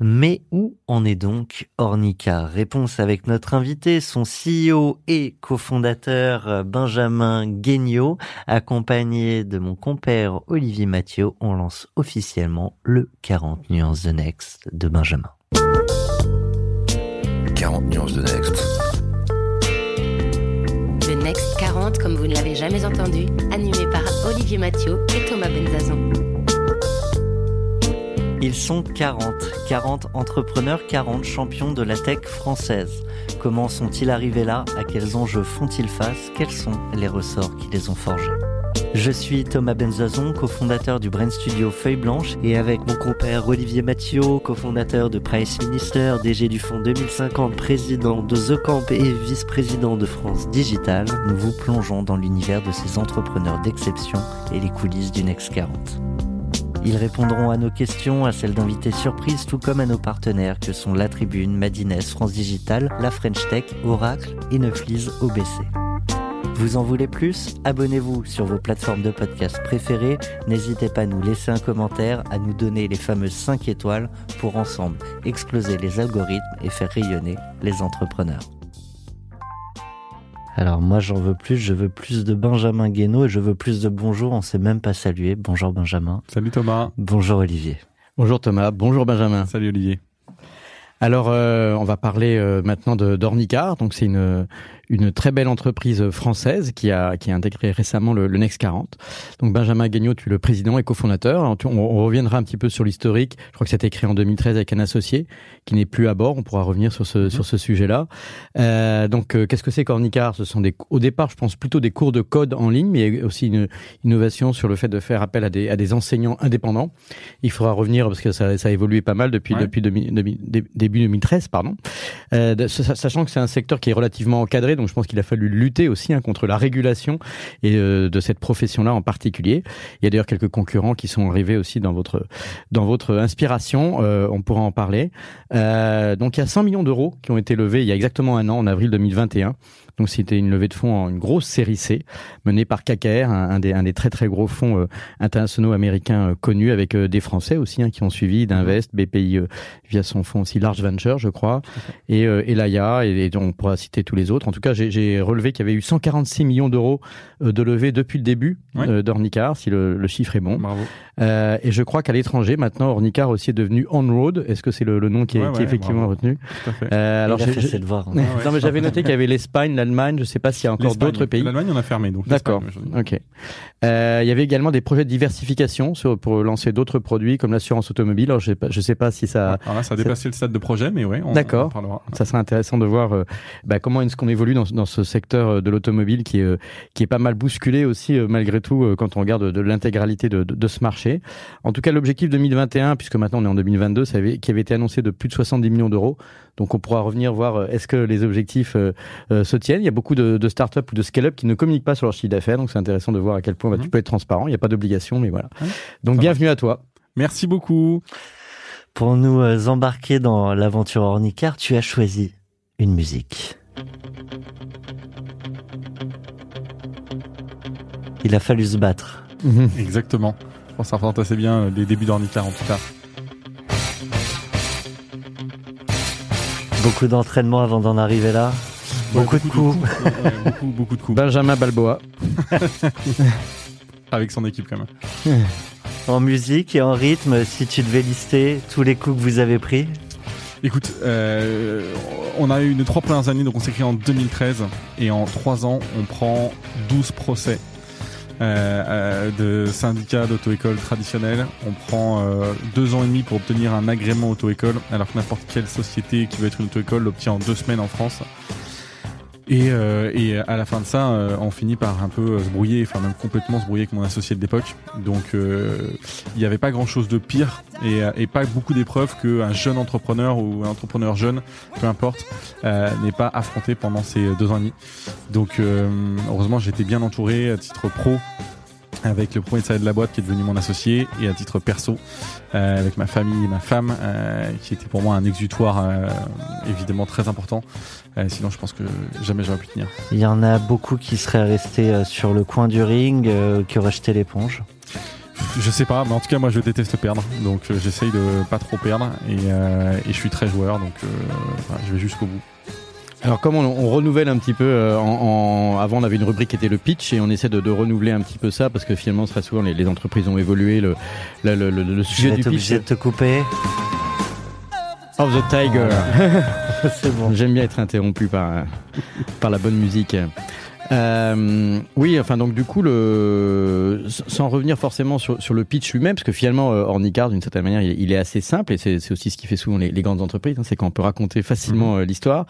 Mais où en est donc Ornica? Réponse avec notre invité, son CEO et cofondateur Benjamin Guignot, accompagné de mon compère Olivier Mathieu. On lance officiellement le 40 nuances de Next de Benjamin. 40 nuances de Next. The Next 40, comme vous ne l'avez jamais entendu, animé par Olivier Mathieu et Thomas Benzazon. Ils sont 40, 40 entrepreneurs, 40 champions de la tech française. Comment sont-ils arrivés là? À quels enjeux font-ils face? Quels sont les ressorts qui les ont forgés? Je suis Thomas Benzazon, cofondateur du Brain Studio Feuille Blanche et avec mon compère Olivier Mathieu, cofondateur de Price Minister, DG du fonds 2050, président de The Camp et vice-président de France Digital, nous vous plongeons dans l'univers de ces entrepreneurs d'exception et les coulisses du Next 40. Ils répondront à nos questions, à celles d'invités surprises, tout comme à nos partenaires que sont La Tribune, Madines, France Digital, La French Tech, Oracle et Neuflise OBC. Vous en voulez plus? Abonnez-vous sur vos plateformes de podcast préférées. N'hésitez pas à nous laisser un commentaire, à nous donner les fameuses 5 étoiles pour ensemble exploser les algorithmes et faire rayonner les entrepreneurs. Alors moi j'en veux plus, je veux plus de Benjamin Guénaud et je veux plus de bonjour, on s'est même pas salué. Bonjour Benjamin. Salut Thomas. Bonjour Olivier. Bonjour Thomas, bonjour Benjamin. Salut Olivier. Alors euh, on va parler euh, maintenant de d'Ornicar, donc c'est une une très belle entreprise française qui a, qui a intégré récemment le, le Next 40. Donc Benjamin Guignot, tu es le président et cofondateur. On, on, reviendra un petit peu sur l'historique. Je crois que c'était créé en 2013 avec un associé qui n'est plus à bord. On pourra revenir sur ce, mmh. sur ce sujet-là. Euh, donc euh, qu'est-ce que c'est qu'Ornicar? Ce sont des, au départ, je pense plutôt des cours de code en ligne, mais aussi une innovation sur le fait de faire appel à des, à des enseignants indépendants. Il faudra revenir parce que ça, ça a évolué pas mal depuis, ouais. depuis demi, demi, début 2013, pardon. Euh, sachant que c'est un secteur qui est relativement encadré donc je pense qu'il a fallu lutter aussi hein, contre la régulation et euh, de cette profession-là en particulier. Il y a d'ailleurs quelques concurrents qui sont arrivés aussi dans votre dans votre inspiration. Euh, on pourra en parler. Euh, donc il y a 100 millions d'euros qui ont été levés il y a exactement un an, en avril 2021, donc c'était une levée de fonds en une grosse série C menée par KKR, un, un, des, un des très très gros fonds internationaux américains connus avec des Français aussi hein, qui ont suivi d'Invest, BPI via son fonds aussi Large Venture je crois, et, l'AIA et, et, on pourra citer tous les autres. En tout cas j'ai relevé qu'il y avait eu 146 millions d'euros de levée depuis le début ouais. d'Ornicar, si le, le, chiffre est bon. Bravo. Euh, et je crois qu'à l'étranger, maintenant, Ornicar aussi est devenu On-Road. Est-ce que c'est le, le, nom qui est, ouais, qui est effectivement bravo. retenu euh, Alors, j'ai essayé de voir. non, mais j'avais noté qu'il y avait l'Espagne, l'Allemagne. Je ne sais pas s'il y a encore d'autres pays. L'Allemagne, on a fermé. donc. D'accord. Ok. Euh, il y avait également des projets de diversification sur, pour lancer d'autres produits comme l'assurance automobile. Alors, je ne sais pas si ça. Alors là, ça a dépassé le stade de projet, mais ouais. D'accord. Ça serait intéressant de voir euh, bah, comment est-ce qu'on évolue dans, dans, ce secteur de l'automobile qui est euh, qui est pas mal bousculé aussi malgré tout quand on regarde de, l'intégralité de, de, de, ce marché. En tout cas, l'objectif 2021, puisque maintenant on est en 2022, ça avait, qui avait été annoncé de plus de 70 millions d'euros. Donc on pourra revenir voir est-ce que les objectifs euh, euh, se tiennent. Il y a beaucoup de, de startups ou de scale-up qui ne communiquent pas sur leur chiffre d'affaires, donc c'est intéressant de voir à quel point bah, mmh. tu peux être transparent. Il n'y a pas d'obligation, mais voilà. Mmh. Donc ça bienvenue va. à toi. Merci beaucoup. Pour nous euh, embarquer dans l'aventure Ornicar, tu as choisi une musique. Il a fallu se battre. Mmh. Exactement. Je pense que ça représente assez bien les débuts d'Ornicar en tout cas. Beaucoup d'entraînement avant d'en arriver là. Beaucoup, beaucoup, de coups. De coups. ouais, beaucoup, beaucoup de coups. Benjamin Balboa. Avec son équipe quand même. En musique et en rythme, si tu devais lister tous les coups que vous avez pris Écoute, euh, on a eu les trois premières années, donc on s'est créé en 2013, et en trois ans, on prend 12 procès euh, euh, de syndicats d'auto-école traditionnels. On prend euh, deux ans et demi pour obtenir un agrément auto-école, alors que n'importe quelle société qui veut être une auto-école l'obtient en deux semaines en France. Et, euh, et à la fin de ça, euh, on finit par un peu se brouiller, enfin même complètement se brouiller avec mon associé de l'époque. Donc il n'y avait pas grand-chose de pire et, et pas beaucoup d'épreuves qu'un jeune entrepreneur ou un entrepreneur jeune, peu importe, n'est pas affronté pendant ces deux ans et demi. Donc heureusement, j'étais bien entouré à titre pro avec le premier salarié de la boîte qui est devenu mon associé et à titre perso euh, avec ma famille et ma femme euh, qui était pour moi un exutoire euh, évidemment très important sinon je pense que jamais j'aurais pu tenir il y en a beaucoup qui seraient restés sur le coin du ring qui auraient jeté l'éponge je sais pas, mais en tout cas moi je déteste perdre, donc j'essaye de pas trop perdre et, et, je suis très joueur, donc je vais jusqu'au bout. Alors comme on, renouvelle un petit peu, euh, en, avant on avait une rubrique qui était le pitch et on essaie de, renouveler un petit peu ça parce que finalement très souvent les, entreprises ont évolué, le, le, le, le sujet du pitch. obligé de te couper. Of the Tiger. C'est bon. J'aime bien être interrompu par, par la bonne musique. Euh, oui, enfin donc du coup, le, sans revenir forcément sur, sur le pitch lui-même, parce que finalement, euh, Ornicard, d'une certaine manière, il, est assez simple et c'est aussi ce qui fait souvent les, les grandes entreprises, hein, c'est qu'on peut raconter facilement mhm. euh, l'histoire.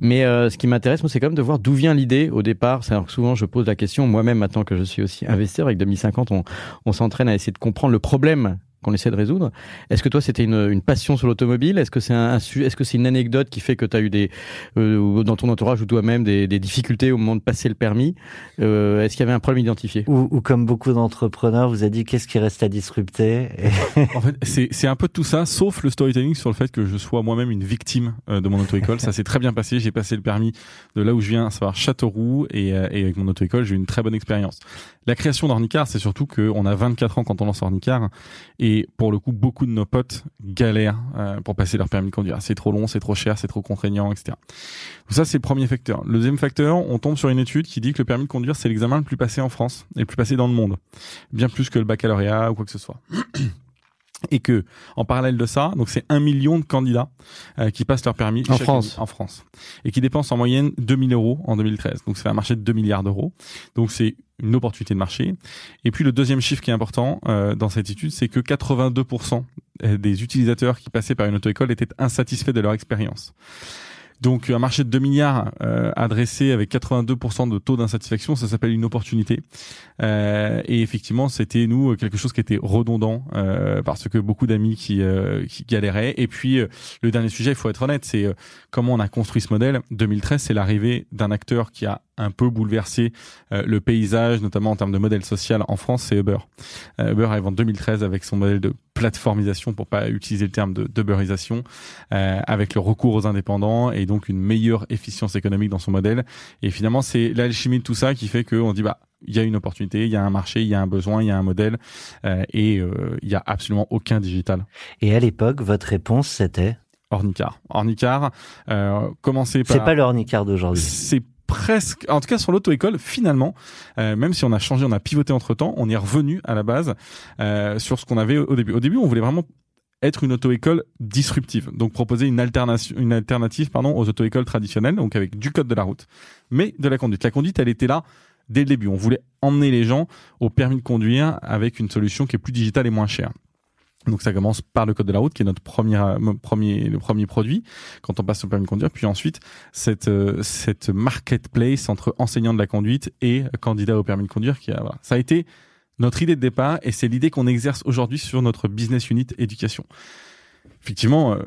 Mais euh, ce qui m'intéresse, moi, c'est quand même de voir d'où vient l'idée au départ. C'est que souvent, je pose la question, moi-même, maintenant que je suis aussi investisseur, avec 2050, on, on s'entraîne à essayer de comprendre le problème qu'on essaie de résoudre. Est-ce que toi, c'était une, une, passion sur l'automobile? Est-ce que c'est un, est-ce que c'est une anecdote qui fait que tu as eu des euh, dans ton entourage ou toi-même des, des, difficultés au moment de passer le permis? Euh, Est-ce qu'il y avait un problème identifié? Ou, ou, comme beaucoup d'entrepreneurs, vous avez dit qu'est-ce qui reste à disrupter? En fait, c'est, c'est un peu de tout ça, sauf le storytelling sur le fait que je sois moi-même une victime euh, de mon auto-école. ça s'est très bien passé. J'ai passé le permis de là où je viens, à savoir Châteauroux, et, euh, et avec mon auto-école, j'ai eu une très bonne expérience. La création d'Ornicar, c'est surtout qu'on a 24 ans quand on lance Ornicar, et pour le coup, beaucoup de nos potes galèrent euh, pour passer leur permis de conduire. C'est trop long, c'est trop cher, c'est trop contraignant, etc. Donc ça, c'est le premier facteur. Le deuxième facteur, on tombe sur une étude qui dit que le permis de conduire, c'est l'examen le plus passé en France et le plus passé dans le monde, bien plus que le baccalauréat ou quoi que ce soit. Et que en parallèle de ça, donc c'est un million de candidats euh, qui passent leur permis en France, en France, et qui dépensent en moyenne 2000 euros en 2013. Donc c'est un marché de 2 milliards d'euros. Donc c'est une opportunité de marché. Et puis le deuxième chiffre qui est important euh, dans cette étude, c'est que 82% des utilisateurs qui passaient par une auto-école étaient insatisfaits de leur expérience. Donc un marché de 2 milliards euh, adressé avec 82% de taux d'insatisfaction, ça s'appelle une opportunité. Euh, et effectivement, c'était nous quelque chose qui était redondant euh, parce que beaucoup d'amis qui, euh, qui galéraient. Et puis le dernier sujet, il faut être honnête, c'est comment on a construit ce modèle. 2013, c'est l'arrivée d'un acteur qui a un peu bouleversé le paysage, notamment en termes de modèle social en France, c'est Uber. Uber arrive en 2013 avec son modèle de plateformisation, pour pas utiliser le terme de d'Uberisation, avec le recours aux indépendants et donc une meilleure efficience économique dans son modèle. Et finalement, c'est l'alchimie de tout ça qui fait qu'on dit bah il y a une opportunité, il y a un marché, il y a un besoin, il y a un modèle, euh, et euh, il y a absolument aucun digital. Et à l'époque, votre réponse c'était? Ornicar. Ornicar, euh, commencez par. C'est pas le Ornicar d'aujourd'hui. C'est presque, en tout cas sur l'auto-école, finalement, euh, même si on a changé, on a pivoté entre temps, on est revenu à la base euh, sur ce qu'on avait au début. Au début, on voulait vraiment être une auto-école disruptive, donc proposer une alternative, une alternative pardon, aux auto-écoles traditionnelles, donc avec du code de la route, mais de la conduite. La conduite, elle était là dès le début. On voulait emmener les gens au permis de conduire avec une solution qui est plus digitale et moins chère. Donc ça commence par le code de la route qui est notre premier euh, premier le premier produit quand on passe au permis de conduire puis ensuite cette euh, cette marketplace entre enseignants de la conduite et candidats au permis de conduire qui a voilà. ça a été notre idée de départ et c'est l'idée qu'on exerce aujourd'hui sur notre business unit éducation. Effectivement, euh,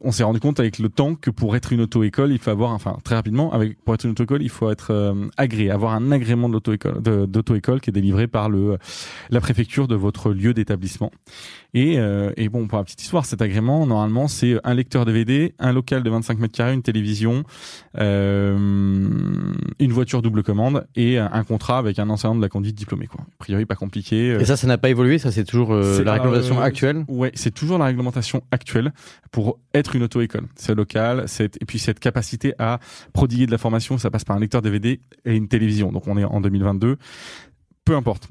on s'est rendu compte avec le temps que pour être une auto-école, il faut avoir, enfin très rapidement, avec pour être une auto-école, il faut être euh, agréé, avoir un agrément d'auto-école qui est délivré par le la préfecture de votre lieu d'établissement. Et, euh, et bon, pour la petite histoire, cet agrément, normalement, c'est un lecteur DVD, un local de 25 mètres carrés, une télévision, euh, une voiture double commande et un contrat avec un enseignant de la conduite diplômé. Quoi. A priori, pas compliqué. Et ça, ça n'a pas évolué. Ça, c'est toujours euh, la réglementation actuelle? Ouais, c'est toujours la réglementation actuelle pour être une auto-école. C'est local, et puis cette capacité à prodiguer de la formation, ça passe par un lecteur DVD et une télévision. Donc on est en 2022. Peu importe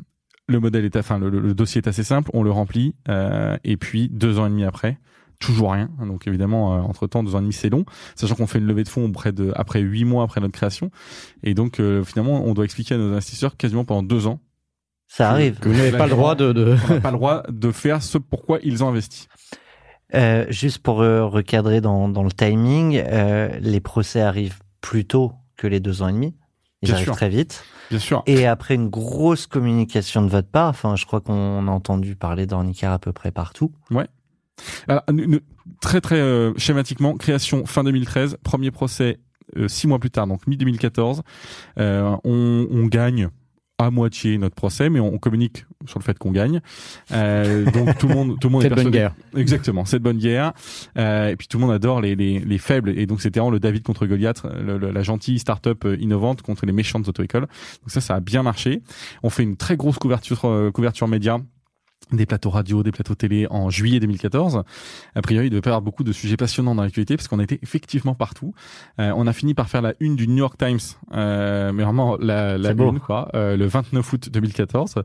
le modèle est, enfin le, dossier est assez simple, on le remplit euh, et puis deux ans et demi après, toujours rien. Donc évidemment, euh, entre temps, deux ans et demi c'est long, sachant qu'on fait une levée de fonds près de après huit mois après notre création, et donc euh, finalement on doit expliquer à nos investisseurs quasiment pendant deux ans. Ça arrive. Que vous n'avez pas le droit de, de... pas le droit de faire ce pourquoi ils ont investi. Juste pour recadrer dans, dans le timing, les procès arrivent plus tôt que les deux ans et demi. Ils Bien arrivent sûr. très vite. Bien sûr. Et après une grosse communication de votre part, enfin, je crois qu'on a entendu parler d'Ornicar à peu près partout. Alors, nous- nous- très très euh, schématiquement, création fin 2013, premier procès euh, six mois plus tard, donc mi 2014. Euh, on, on gagne à moitié notre procès, mais on communique sur le fait qu'on gagne. Euh, donc tout le monde, tout le monde est bonne guerre. Exactement, cette bonne guerre. Euh, et puis tout le monde adore les, les, les faibles. Et donc c'était vraiment le David contre Goliath, le- le- la gentille start-up euh, innovante contre les méchantes auto-écoles. Donc ça, ça a bien marché. On fait une très grosse couverture, euh, couverture média des plateaux radio, des plateaux télé en juillet 2014. A priori, il devait pas y avoir beaucoup de sujets passionnants dans l'actualité parce qu'on était effectivement partout. Euh, on a fini par faire la une du New York Times, euh, mais vraiment la, la une, quoi, euh, le 29 août 2014.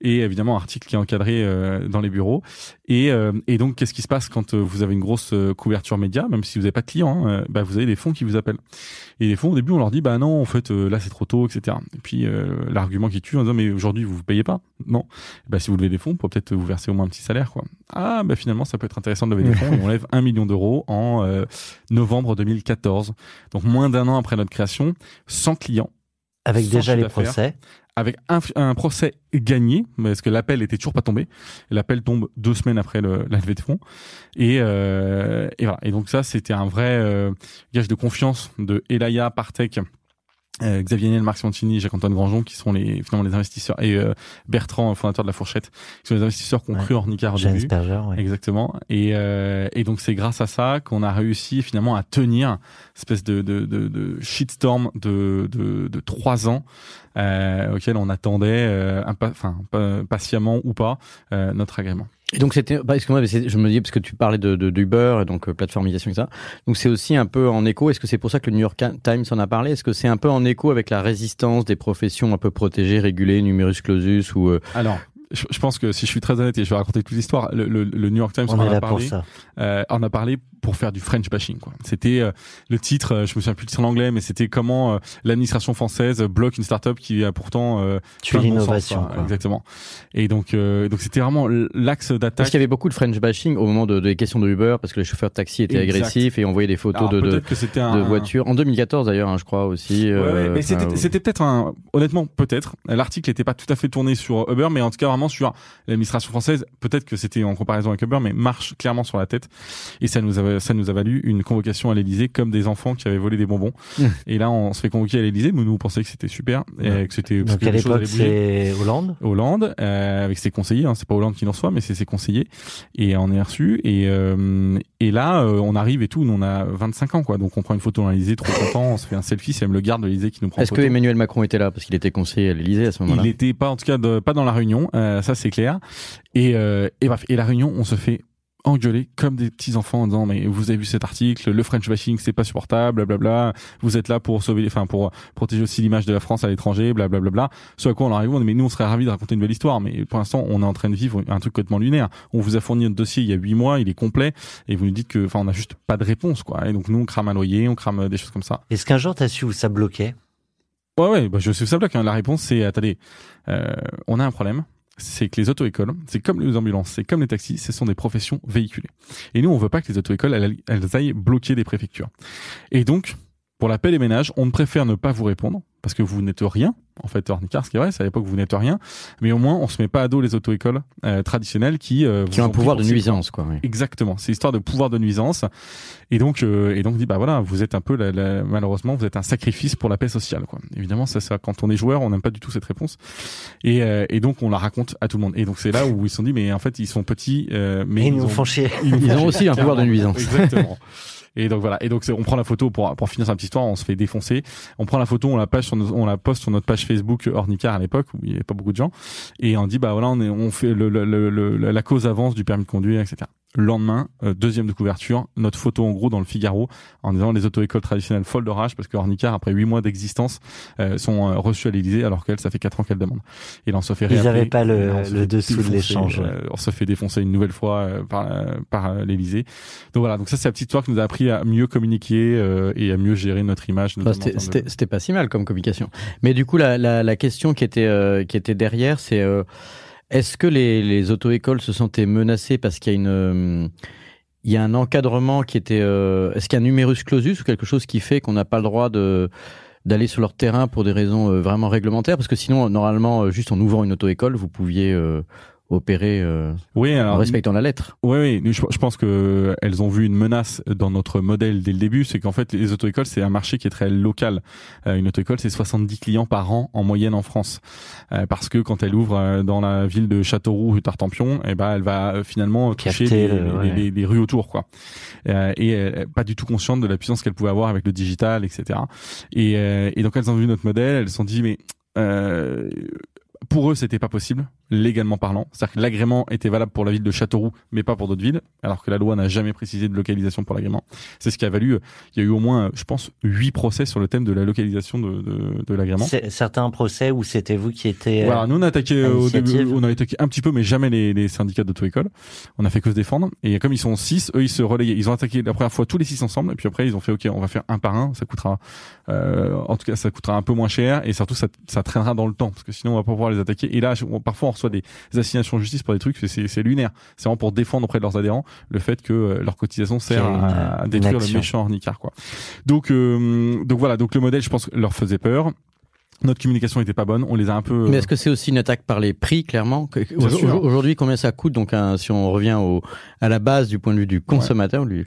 Et évidemment, article qui est encadré euh, dans les bureaux. Et, euh, et donc, qu'est-ce qui se passe quand euh, vous avez une grosse couverture média, même si vous n'avez pas de clients, hein, bah, vous avez des fonds qui vous appellent. Et les fonds, au début, on leur dit, bah non, en fait, là, c'est trop tôt, etc. Et puis, euh, l'argument qui tue, en disant, mais aujourd'hui, vous vous payez pas? Non. Bah, si vous levez des fonds, pour peut-être vous verser au moins un petit salaire, quoi. Ah, bah finalement, ça peut être intéressant de lever des fonds. on lève un million d'euros en euh, novembre 2014. Donc, moins d'un an après notre création, sans clients Avec déjà les procès. Avec un, procès gagné, parce que l'appel était toujours pas tombé. L'appel tombe deux semaines après la levée de fonds. Et, euh, et voilà. Et donc ça, c'était un vrai euh, gage de confiance de Elaya, Partech, euh, Xavier Niel, Marc Simoncini, Jacques-Antoine Grandjean, qui sont les, finalement les investisseurs, et euh, Bertrand, fondateur de La Fourchette, qui sont les investisseurs qui ont Ouais. cru Ornicar au James début. Berger, ouais. Exactement. Et, euh, et donc c'est grâce à ça qu'on a réussi finalement à tenir cette espèce de, de, de, de shitstorm de, de, de trois ans euh, auquel on attendait, euh, enfin pa- patiemment ou pas, euh, notre agrément. Et donc c'était, bah, excuse-moi, je me dis parce que tu parlais de de- d'Uber et donc euh, plateformisation et ça. Donc c'est aussi un peu en écho. Est-ce que c'est pour ça que le New York Times en a parlé? Est-ce que c'est un peu en écho avec la résistance des professions un peu protégées, régulées, numerus clausus ou euh, Alors. Je, je pense que si je suis très honnête et je vais raconter toute l'histoire, le, le, le New York Times On en a parlé. euh, on a parlé pour faire du French bashing. quoi. C'était euh, le titre, euh, je me souviens plus le titre en anglais, mais c'était comment euh, l'administration française bloque une start-up qui a pourtant euh, Tu plein de bon sens, l'innovation. Exactement. Et donc, euh, donc c'était vraiment l'axe Parce d'attaque. qu'il y avait beaucoup de French bashing au moment de- des questions de Uber parce que les chauffeurs de taxi étaient Exact. agressifs et envoyaient des photos Alors, de, de, un, de voitures. En 2014 d'ailleurs, hein, je crois aussi. Ouais, ouais, mais c'était c'était peut-être un honnêtement peut-être l'article n'était pas tout à fait tourné sur Uber mais en tout cas vraiment sur l'administration française peut-être que c'était en comparaison avec Uber mais marche clairement sur la tête et ça nous a ça nous a valu une convocation à l'Elysée comme des enfants qui avaient volé des bonbons. Mmh. et là on se fait convoquer à l'Elysée mais nous on pensait que c'était super et que c'était parce Donc que à l'époque, c'est Hollande. Hollande euh, avec ses conseillers hein, c'est pas Hollande qui nous reçoit mais c'est ses conseillers. Et on est reçu. Et euh, et là euh, on arrive et tout. Nous on a 25 ans quoi. Donc on prend une photo dans l'Elysée trop content. On se fait un selfie. C'est même le garde de l'Elysée qui nous prend en Est-ce que. Emmanuel Macron était là? Parce qu'il était conseiller à l'Élysée à ce moment-là. Il n'était pas, en tout cas, de- pas dans la réunion, euh, ça c'est clair. Et, euh, et bref, et la réunion, on se fait engueuler comme des petits enfants en disant mais vous avez vu cet article, le French bashing c'est pas supportable, blablabla. Vous êtes là pour sauver, enfin pour protéger aussi l'image de la France à l'étranger, blablabla. Ce à quoi on arrive, on dit mais nous on serait ravis de raconter une belle histoire, mais pour l'instant on est en train de vivre un truc complètement lunaire. On vous a fourni notre dossier il y a huit mois, il est complet, et vous nous dites que, enfin on a juste pas de réponse quoi. Et donc nous on crame un loyer, on crame euh, des choses comme ça. Est-ce qu'un jour, t'as su où ça bloquait? Ouais, ouais, bah, je sais ça bloque. Hein. La réponse, c'est attendez, euh, on a un problème. C'est que les auto-écoles, c'est comme les ambulances, c'est comme les taxis, ce sont des professions véhiculées. Et nous, on veut pas que les auto-écoles, elles, aillent bloquer des préfectures. Et donc, pour la paix des ménages, on préfère ne pas vous répondre, parce que vous n'êtes rien. En fait, Ornicar, ce qui est vrai, c'est à l'époque, vous n'êtes rien. Mais au moins, on se met pas à dos les auto-écoles euh, traditionnelles qui... euh, Qui ont un pouvoir de nuisance, quoi. oui. Exactement, c'est histoire de pouvoir de nuisance. Et donc, euh, et donc dit bah voilà, vous êtes un peu la- la- malheureusement, vous êtes un sacrifice pour la paix sociale. Quoi. Évidemment, ça, ça, quand on est joueur, on n'aime pas du tout cette réponse. Et, euh, et donc on la raconte à tout le monde. Et donc c'est là où ils se sont dit mais en fait ils sont petits, euh, mais ils ils nous ont, font chier. nous Ils ont aussi un pouvoir de nuisance. Exactement. Et donc voilà. Et donc on prend la photo pour pour finir sa petite histoire, on se fait défoncer. On prend la photo, on la page sur nos- on la poste sur notre page Facebook Ornicar à l'époque où il n'y avait pas beaucoup de gens. Et on dit bah voilà, on est on fait le, le- le- la cause avance du permis de conduire, etc. Le lendemain, euh, deuxième de couverture, notre photo en gros dans le Figaro en disant les auto-écoles traditionnelles folles de rage parce que Ornicar après huit mois d'existence euh, sont euh, reçus à l'Élysée alors qu'elle ça fait quatre ans qu'elle demande. Et là on se fait Ils réappeler. avaient pas le- le dessous de l'échange, euh, on se fait défoncer une nouvelle fois euh, par, euh, par l'Élysée. Donc voilà, donc ça c'est la petite histoire qui nous a appris à mieux communiquer euh, et à mieux gérer notre image. Enfin, c'était- de- pas si mal comme communication. Mais du coup, la, la, la question qui était, euh, qui était derrière, c'est euh, est-ce que les, les auto-écoles se sentaient menacées parce qu'il y a une. euh, il y a un encadrement qui était. euh, est-ce qu'il y a un numerus clausus ou quelque chose qui fait qu'on n'a pas le droit d'aller sur leur terrain pour des raisons euh, vraiment réglementaires? Parce que sinon, normalement, euh, juste en ouvrant une auto-école, vous pouviez euh, opérer euh, Oui, alors, en respectant la lettre. Oui, oui, je, je pense que elles ont vu une menace dans notre modèle dès le début, c'est qu'en fait les auto-écoles c'est un marché qui est très local. Euh, une auto-école c'est 70 clients par an en moyenne en France, Euh, parce que quand elle ouvre euh, dans la ville de Châteauroux rue Tartampion, eh ben elle va euh, finalement toucher Capter, les, euh, les- ouais. les- les rues autour quoi. Euh, et euh, pas du tout consciente de la puissance qu'elle pouvait avoir avec le digital, etc. Et, euh, et donc elles ont vu notre modèle, elles se sont dit mais euh, pour eux, c'était pas possible, légalement parlant. C'est-à-dire que l'agrément était valable pour la ville de Châteauroux, mais pas pour d'autres villes, alors que la loi n'a jamais précisé de localisation pour l'agrément. C'est ce qui a valu, euh, il y a eu au moins, euh, je pense, huit procès sur le thème de la localisation de, de, de l'agrément. Certains procès où c'était vous qui étiez. Voilà, nous on a attaqué euh, au début, on a attaqué un petit peu, mais jamais les, les syndicats d'auto-école. On a fait que se défendre. Et comme ils sont six, eux ils se relayaient. Ils ont attaqué la première fois tous les six ensemble, et puis après ils ont fait ok, on va faire un par un. Ça coûtera, euh, en tout cas, ça coûtera un peu moins cher, et surtout ça, ça traînera dans le temps, parce que sinon on va pas pouvoir les attaquer. Et là, on- parfois on reçoit des assignations de justice pour des trucs, c'est lunaire. C'est vraiment pour défendre auprès de leurs adhérents le fait que euh, leur cotisation sert à, à une détruire le méchant ornicard, quoi. Donc, euh, donc voilà, donc le modèle, je pense, leur faisait peur. Notre communication était pas bonne. On les a un peu. Mais est-ce que c'est aussi une attaque par les prix, clairement. Aujourd'hui, combien ça coûte? Donc, si on revient au, à la base du point de vue du consommateur, du-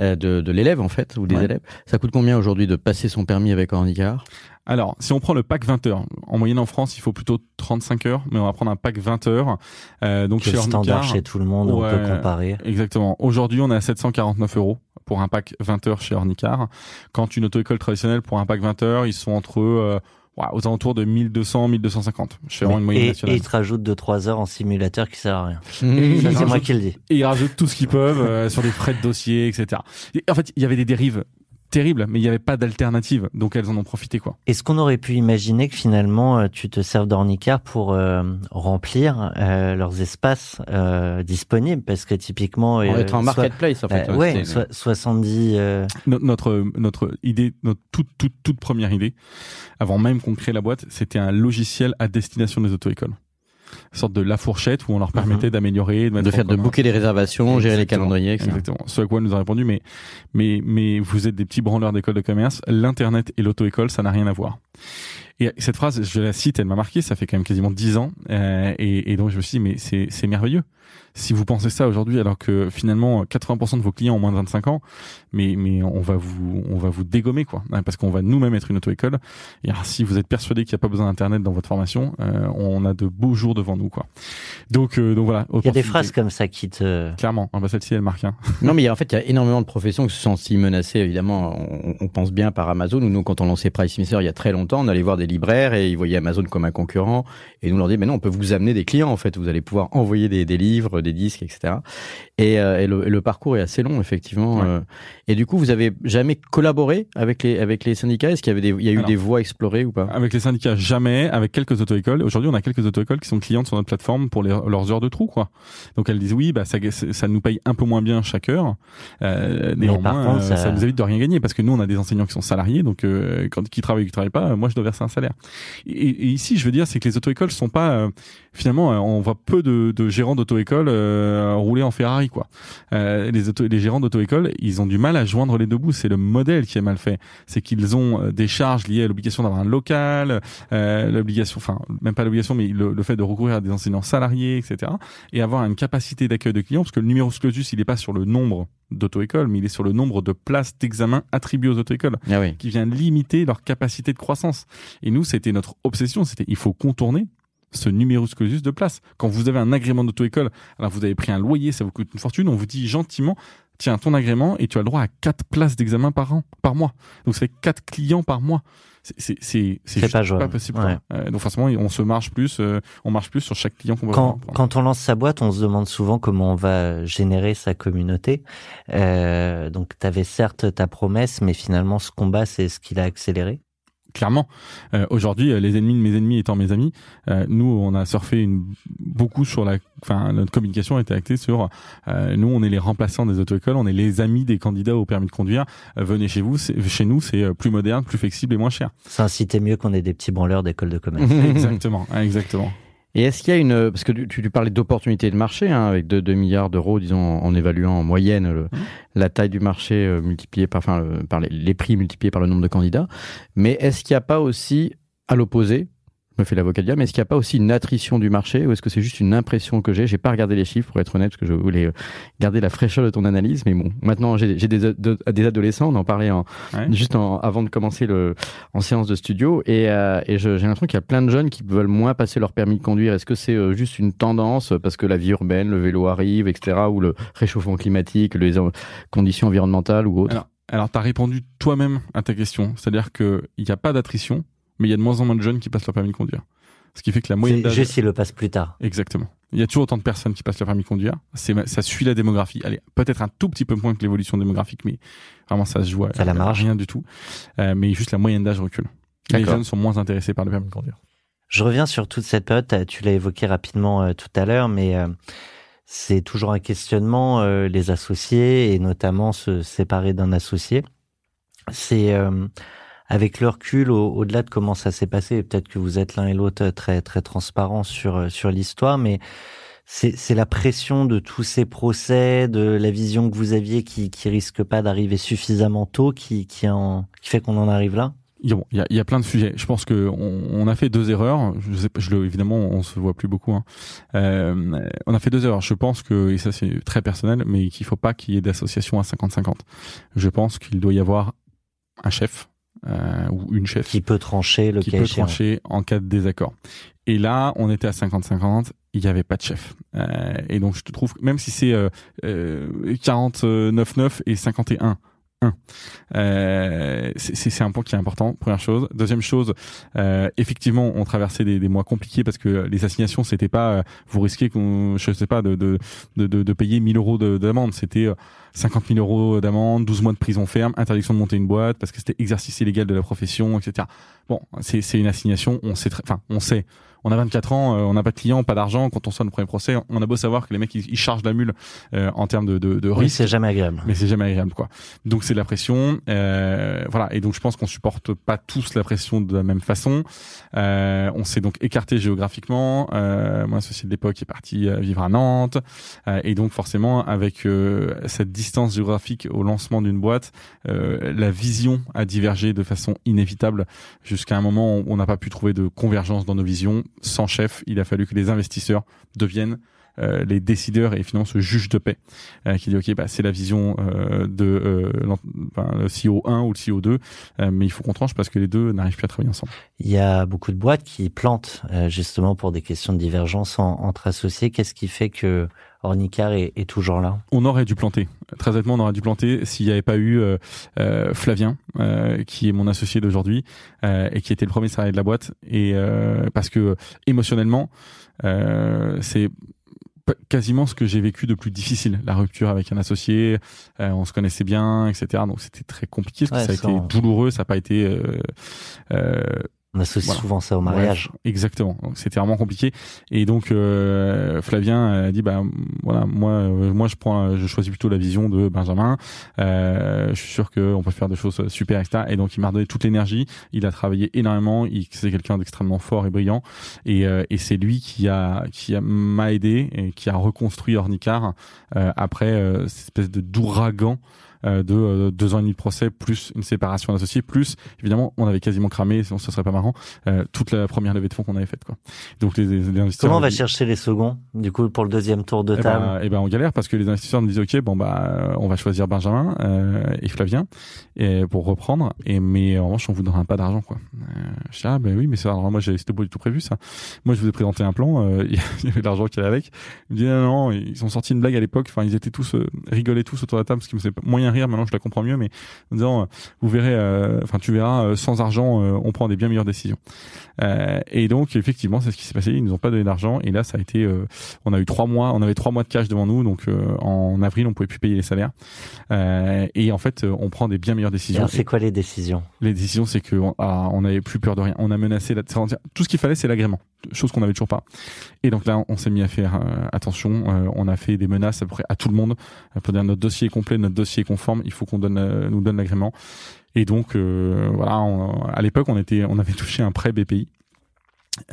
euh, de, de l'élève en fait, ou des Ouais. élèves, ça coûte combien aujourd'hui de passer son permis avec un handicap Alors, si on prend le pack 20 heures, en moyenne en France, il faut plutôt 35 heures, mais on va prendre un pack 20 heures. Euh, donc chez standard Ornicar, chez tout le monde, on peut comparer. exactement. Aujourd'hui, on est à 749 euros pour un pack 20 heures chez Ornicar. Quand une auto-école traditionnelle pour un pack 20 heures, ils sont entre euh, ouais, aux alentours de 1200, 1250. Chez Mais- une moyenne et, ils te rajoutent de 3 heures en simulateur qui sert à rien. Mmh. C'est moi qui le dis. Et ils rajoutent tout ce qu'ils peuvent euh, sur des frais de dossier, etc. Et en fait, il y avait des dérives terribles, mais il n'y avait pas d'alternative. Donc elles en ont profité, quoi. Est-ce qu'on aurait pu imaginer que finalement euh, tu te serves d'ornicar pour euh, remplir euh, leurs espaces euh, disponibles? Parce que typiquement... On euh, va être soit- marketplace en fait. euh, ouais, c'était- so- 70... euh, No- notre notre idée, notre toute toute toute première idée, avant même qu'on crée la boîte, c'était un logiciel à destination des auto-écoles, sorte de la fourchette où on leur permettait d'améliorer, de, de faire de booker des réservations, gérer les calendriers, etc. Exactement. Ce à quoi elle nous a répondu, mais mais mais vous êtes des petits branleurs d'école de commerce. L'internet et l'auto-école, ça n'a rien à voir. Et cette phrase, je la cite, elle m'a marqué. Ça fait quand même quasiment dix ans, euh, et, et donc je me suis dit, mais c'est c'est merveilleux. Si vous pensez ça aujourd'hui, alors que finalement 80% de vos clients ont moins de 25 ans, mais mais on va vous on va vous dégommer quoi, hein, parce qu'on va nous-mêmes être une auto-école. Et alors, si vous êtes persuadé qu'il n'y a pas besoin d'internet dans votre formation, euh, on a de beaux jours devant nous quoi. Donc euh, donc voilà. Il y a des phrases comme ça qui te... Clairement, ah bah celle-ci elle marque. Hein. Non, mais il y a- en fait, il y a énormément de professions qui se sont si menacées. Évidemment, on, on pense bien par Amazon. Ou nous, quand on lançait Price Mister il y a très longtemps, on allait voir des libraires et ils voyaient Amazon comme un concurrent. Et nous leur dit, mais non, on peut vous amener des clients. En fait, vous allez pouvoir envoyer des, des livres, des disques, etc. Et, euh, et le, et le parcours est assez long, effectivement. Ouais. euh. et du coup, vous avez jamais collaboré avec les avec les syndicats? Est-ce qu'il y avait des, il y a eu Alors. des voies explorées ou pas? Avec les syndicats, jamais. Avec quelques auto-écoles. Aujourd'hui, on a quelques auto-écoles qui sont clientes sur notre plateforme pour les- leurs heures de trou, quoi. Donc elles disent oui, bah ça, ça nous paye un peu moins bien chaque heure. Euh, Mais néanmoins, par contre, euh, ça... ça- nous évite de rien gagner parce que nous, on a des enseignants qui sont salariés, donc euh, quand qui travaillent ou qui travaillent pas, moi, je dois verser un salaire. Et, et ici, je veux dire, c'est que les auto-écoles sont pas euh, finalement, euh, on voit peu de, de gérants d'auto-école euh, rouler en Ferrari, quoi. Euh, les, auto, les gérants d'auto-école, ils ont du mal à joindre les deux bouts. C'est le modèle qui est mal fait. C'est qu'ils ont euh, des charges liées à l'obligation d'avoir un local, euh, l'obligation, enfin même pas l'obligation, mais le, le fait de recourir à des enseignants salariés, etc. Et avoir une capacité d'accueil de clients, parce que le numéro clausus, il n'est pas sur le nombre d'auto-écoles, mais il est sur le nombre de places d'examen attribuées aux auto-écoles Ah oui. qui vient limiter leur capacité de croissance. Et nous, c'était notre obsession, c'était il faut contourner ce numerus clausus de place. Quand vous avez un agrément d'auto-école, alors vous avez pris un loyer, ça vous coûte une fortune, on vous dit gentiment, tiens, ton agrément, et tu as le droit à quatre places d'examen par an, par mois. Donc ça fait quatre clients par mois. C'est c'est c'est C'est juste pas pas, possible. Ouais. quoi. Euh, donc forcément, on se marche plus, euh, on marche plus sur chaque client qu'on va Quand, quand on lance sa boîte, on se demande souvent comment on va générer sa communauté. Euh, donc, tu avais certes ta promesse, mais finalement, ce combat, c'est ce qui l'a accéléré. Clairement. Euh, Aujourd'hui, euh, les ennemis de mes ennemis étant mes amis, euh, nous, on a surfé une, beaucoup sur la, enfin, notre communication était actée sur, euh, nous, on est les remplaçants des auto-écoles, on est les amis des candidats au permis de conduire. Euh, venez chez vous, chez nous, c'est euh, plus moderne, plus flexible et moins cher. Ça incitait mieux qu'on ait des petits branleurs d'école de commerce. exactement, exactement. Et est-ce qu'il y a une parce que tu, tu parlais d'opportunités de marché hein, avec 2, 2 milliards d'euros, disons en évaluant en moyenne le, Mmh. la taille du marché euh, multipliée par enfin le- par les, les prix multipliés par le nombre de candidats. Mais est-ce qu'il n'y a pas aussi à l'opposé je me fais l'avocat mais est-ce qu'il n'y a pas aussi une attrition du marché ou est-ce que c'est juste une impression que j'ai? J'ai pas regardé les chiffres pour être honnête parce que je voulais euh, garder la fraîcheur de ton analyse, mais bon, maintenant j'ai des, ado- des adolescents, on en parlait en, Ouais. juste en- avant de commencer le, en séance de studio et, euh, et j'ai l'impression qu'il y a plein de jeunes qui veulent moins passer leur permis de conduire. Est-ce que c'est euh, juste une tendance parce que la vie urbaine, le vélo arrive, etc., ou le réchauffement climatique, les conditions environnementales ou autres? Alors, alors tu as répondu toi-même à ta question. C'est-à-dire qu'il n'y a pas d'attrition, mais il y a de moins en moins de jeunes qui passent leur permis de conduire. Ce qui fait que la moyenne d'âge... juste s'il le passe plus tard. Exactement. Il y a toujours autant de personnes qui passent leur permis de conduire. C'est, ça suit la démographie. Allez, peut-être un tout petit peu moins que l'évolution démographique, mais vraiment ça se joue à Ça la marge. rien du tout. Euh, mais juste la moyenne d'âge recule. Les jeunes sont moins intéressés par le permis de conduire. Je reviens sur toute cette période, tu l'as évoqué rapidement euh, tout à l'heure, mais euh, c'est toujours un questionnement, les associés, et notamment se séparer d'un associé. C'est avec le recul, au- au-delà de comment ça s'est passé, peut-être que vous êtes l'un et l'autre très très transparents sur euh, sur l'histoire, mais c'est la pression de tous ces procès, de la vision que vous aviez qui qui risque pas d'arriver suffisamment tôt, qui qui en qui fait qu'on en arrive là? Il y a- il y a plein de sujets. Je pense que on, on a fait deux erreurs. Je sais pas, je le, évidemment, on se voit plus beaucoup. Hein. Euh, on a fait deux erreurs. Je pense que, et ça c'est très personnel, mais qu'il faut pas qu'il y ait d'association à 50-50. Je pense qu'il doit y avoir un chef euh, ou une chef Qui peut trancher le qui peut échéant. trancher en cas de désaccord. Et là, on était à 50-50, il n'y avait pas de chef. Euh, et donc, je te trouve, même si c'est euh, euh, 49-9 et 51, 1. Euh, c'est- un point qui est important, première chose. Deuxième chose, euh, effectivement, on traversait des, des mois compliqués parce que les assignations, c'était pas, euh, vous risquez qu'on, je sais pas, de, de, de, de, payer 1000 euros de- d'amende. C'était euh, 50 000 euros d'amende, 12 mois de prison ferme, interdiction de monter une boîte parce que c'était exercice illégal de la profession, etc. Bon, c'est une assignation, on sait, enfin, on sait. On a 24 ans, euh, on n'a pas de clients, pas d'argent. Quand on sort le premier procès, on a beau savoir que les mecs ils, ils chargent la mule euh, en termes de, de, de Oui, c'est jamais agréable. mais c'est jamais agréable quoi. Donc c'est de la pression, euh, voilà. Et donc je pense qu'on supporte pas tous la pression de la même façon. Euh, on s'est donc écarté géographiquement. Euh, mon associé de l'époque est parti vivre à Nantes, Euh, et donc forcément avec euh, cette distance géographique au lancement d'une boîte, euh, la vision a divergé de façon inévitable jusqu'à un moment où on n'a pas pu trouver de convergence dans nos visions. Sans chef, il a fallu que les investisseurs deviennent euh, les décideurs et finalement ce juge de paix euh, qui dit ok bah c'est la vision euh, de euh, enfin, le CEO 1 ou le CEO 2 euh, mais il faut qu'on tranche parce que les deux n'arrivent plus à travailler ensemble. Il y a beaucoup de boîtes qui plantent euh, justement pour des questions de divergence en- entre associés. Qu'est-ce qui fait que Ornicar est, est toujours là On aurait dû planter. Très honnêtement, on aurait dû planter s'il n'y avait pas eu euh, euh, Flavien, euh, qui est mon associé d'aujourd'hui euh, et qui était le premier salarié de la boîte. Et euh, parce que émotionnellement, euh, c'est quasiment ce que j'ai vécu de plus difficile, la rupture avec un associé. euh, on se connaissait bien, etc. Donc c'était très compliqué. Parce que Ouais, ça a été douloureux. Ça n'a pas été euh, euh, On associe Voilà. souvent ça au mariage. Bref, exactement. C'était vraiment compliqué. Et donc euh, Flavien a dit bah voilà moi euh, moi je prends je choisis plutôt la vision de Benjamin. Euh, je suis sûr qu'on peut faire des choses super etc. Et donc il m'a redonné toute l'énergie. Il a travaillé énormément. Il c'est quelqu'un d'extrêmement fort et brillant. Et, euh, et c'est lui qui a qui a m'a aidé et qui a reconstruit Ornicar euh, après euh, cette espèce de d'ouragan euh, de euh, deux ans et demi de procès plus une séparation d'associés plus évidemment on avait quasiment cramé sinon ce serait pas marrant euh, toute la première levée de fonds qu'on avait faite quoi. Donc les, les investisseurs Comment on va chercher les seconds du coup pour le deuxième tour de eh table ben, eh ben, on galère parce que les investisseurs nous disent ok bon bah euh, on va choisir Benjamin euh, et Flavien et pour reprendre et mais en revanche on vous donnera pas d'argent quoi. Euh, je dis ah ben oui mais ça alors moi j'avais c'était pas du tout prévu ça. Moi je vous ai présenté un plan euh, il y avait de l'argent qui allait avec. Il me dit non, non ils ont sorti une blague à l'époque enfin ils étaient tous euh, rigolaient tous autour de la table ce qui me faisait rire maintenant je la comprends mieux mais en disant euh, vous verrez euh, enfin tu verras euh, sans argent on prend des bien meilleures décisions et donc effectivement c'est ce qui s'est passé ils nous ont pas donné d'argent et là ça a été on a eu trois mois, on avait trois mois de cash devant nous, donc en avril on pouvait plus payer les salaires. Et en fait, on prend des bien meilleures décisions. C'est quoi les décisions? Les décisions, c'est que on, ah, on avait plus peur de rien. On a menacé la, tout ce qu'il fallait, c'est l'agrément, chose qu'on avait toujours pas. Et donc là, on s'est mis à faire euh, attention. Euh, on a fait des menaces à peu près à tout le monde euh, pour dire notre dossier est complet, notre dossier est conforme. Il faut qu'on donne, euh, nous donne l'agrément. Et donc euh, voilà, on- à l'époque, on était, on avait touché un prêt BPI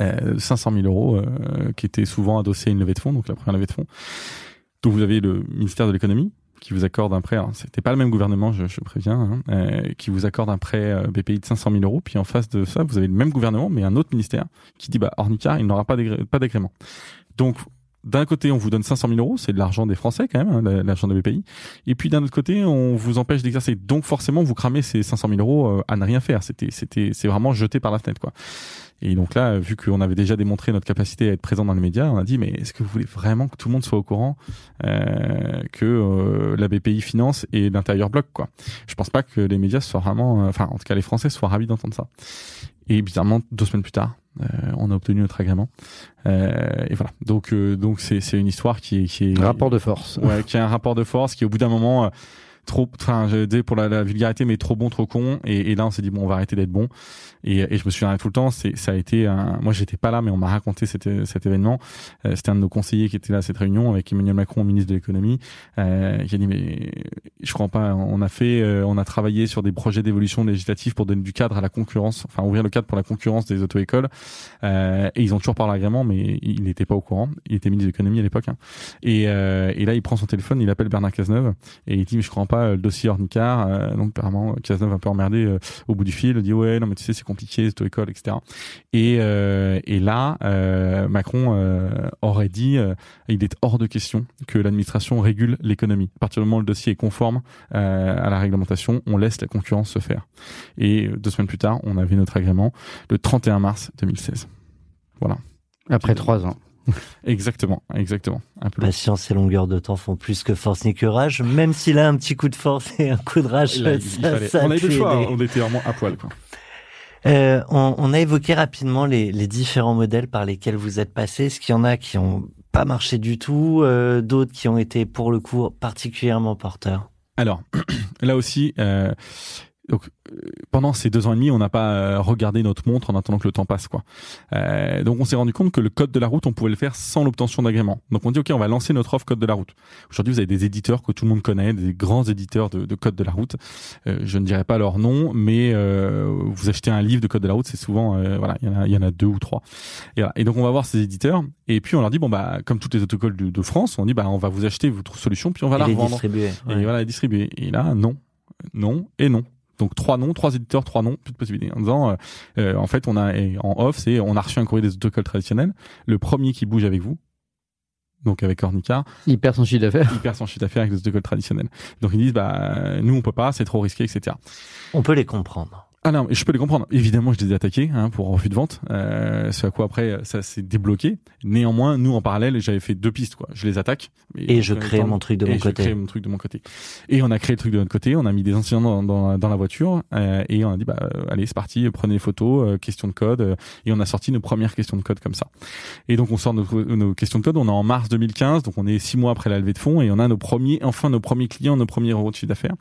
euh, 500 000 euros euh, qui étaient souvent adossés à une levée de fonds, donc la première levée de fonds. Donc vous avez le ministère de l'économie qui vous accorde un prêt. Alors, c'était pas le même gouvernement, je, je préviens, hein, euh, qui vous accorde un prêt euh, BPI de 500 000 euros. Puis en face de ça, vous avez le même gouvernement, mais un autre ministère qui dit bah Ornicar, il n'aura pas d'agrément. Donc d'un côté, on vous donne 500 000 euros, c'est de l'argent des Français quand même, hein, la- l'argent de BPI. Et puis d'un autre côté, on vous empêche d'exercer. Donc forcément, vous cramez ces 500 000 euros euh, à ne rien faire. C'était, c'était, c'est vraiment jeté par la fenêtre, quoi. Et donc là, vu qu'on avait déjà démontré notre capacité à être présent dans les médias, on a dit mais est-ce que vous voulez vraiment que tout le monde soit au courant euh, que euh, la BPI finance et l'intérieur bloc, quoi? Je pense pas que les médias soient vraiment, euh, enfin en tout cas les Français soient ravis d'entendre ça. Et bizarrement, deux semaines plus tard, on a obtenu notre agrément. Euh, et voilà. Donc euh, donc c'est c'est une histoire qui est qui est Rapport de force. ouais, qui a un rapport de force qui au bout d'un moment euh, trop enfin pour la, vulgarité mais trop bon trop con. Et, là on s'est dit bon on va arrêter d'être bon. Et, je me souviens tout le temps. C'est ça a été un moi j'étais pas là mais on m'a raconté cet, événement. Euh, c'était un de nos conseillers qui était là à cette réunion avec Emmanuel Macron ministre de l'économie. Euh, qui a dit mais je crois pas on a fait euh, on a travaillé sur des projets d'évolution législative pour donner du cadre à la concurrence enfin ouvrir le cadre pour la concurrence des auto-écoles. Euh, et ils ont toujours pas l'agrément mais il n'était pas au courant. Il était ministre de l'économie à l'époque hein. et, et là il prend son téléphone il appelle Bernard Cazeneuve et il dit mais je crois pas le dossier Ornicar euh, donc apparemment Cazeneuve un peu emmerdé euh, au bout du fil il dit ouais non mais tu sais c'est compliqué c'est école etc et euh, et là euh, Macron euh, aurait dit euh, il est hors de question que l'administration régule l'économie. À partir du moment où le dossier est conforme euh, à la réglementation on laisse la concurrence se faire. Et euh, deux semaines plus tard on avait notre agrément le 31 mars 2016 voilà. Après trois ans. exactement exactement un peu Patience et longueur de temps font plus que force ni courage, même s'il a un petit coup de force et un coup de rage. Là, ça- ça a on avait pu le choix, aider. on était vraiment à poil. Quoi. Euh, on, on a évoqué rapidement les, les différents modèles par lesquels vous êtes passé. Est-ce qu'il y en a qui ont pas marché du tout, euh, d'autres qui ont été pour le coup particulièrement porteurs? Alors, là aussi, euh, donc, pendant ces deux ans et demi, on n'a pas euh, regardé notre montre en attendant que le temps passe. quoi. Euh, donc on s'est rendu compte que le code de la route, on pouvait le faire sans l'obtention d'agrément. Donc on dit, OK, on va lancer notre offre code de la route. Aujourd'hui, vous avez des éditeurs que tout le monde connaît, des grands éditeurs de, de code de la route. Euh, je ne dirais pas leur nom, mais euh, vous achetez un livre de code de la route, c'est souvent, euh, voilà, il y, en a, y en a deux ou trois. Et, voilà. et donc on va voir ces éditeurs, et puis on leur dit, bon, bah, comme toutes les autocols de, de France, on dit, bah, on va vous acheter votre solution, puis on va et la revendre distribuer et ouais. voilà distribuer et là non non et non donc trois noms trois éditeurs trois noms plus de possibilités en disant euh, euh, en fait on a et en off c'est on a reçu un courrier des autocols traditionnels le premier qui bouge avec vous donc avec Ornica, Il perd son chiffre d'affaires. il perd son chiffre d'affaires avec les autocols traditionnels. Donc ils disent bah nous on peut pas, c'est trop risqué, etc. On peut les comprendre. Ah non, je peux les comprendre. Évidemment, je les ai attaqués hein, pour refus de vente. Euh, ce à quoi après ça s'est débloqué. Néanmoins, nous en parallèle, j'avais fait deux pistes quoi. Je les attaque Et je crée mon truc de et mon je côté. crée mon truc de mon côté. Et on a créé le truc de notre côté. On a mis des enseignants dans, dans, dans la voiture euh, et on a dit bah euh, allez c'est parti, prenez les photos, euh, questions de code euh, et on a sorti nos premières questions de code comme ça. Et donc on sort nos, nos questions de code. On est en mars 2015, donc on est six mois après la levée de fonds et on a nos premiers, enfin nos premiers clients, nos premiers euros de chiffre d'affaires.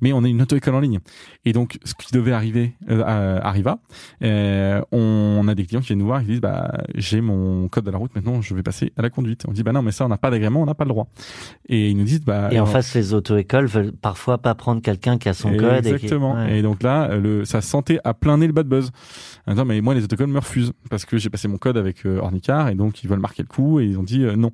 Mais on est une auto-école en ligne. Et donc ce qui devait arriver euh, arriva. Euh, on a des clients qui viennent nous voir et qui disent bah j'ai mon code de la route maintenant, je vais passer à la conduite. On dit bah non mais ça on n'a pas d'agrément, on n'a pas le droit. Et ils nous disent bah Et en face, les auto-écoles veulent parfois pas prendre quelqu'un qui a son code. et qui- Exactement. ouais. Et donc là, le, ça sentait à plein nez le bad buzz. Disant, mais moi, les autocols me refusent parce que j'ai passé mon code avec euh, Ornicar et donc ils veulent marquer le coup et ils ont dit non.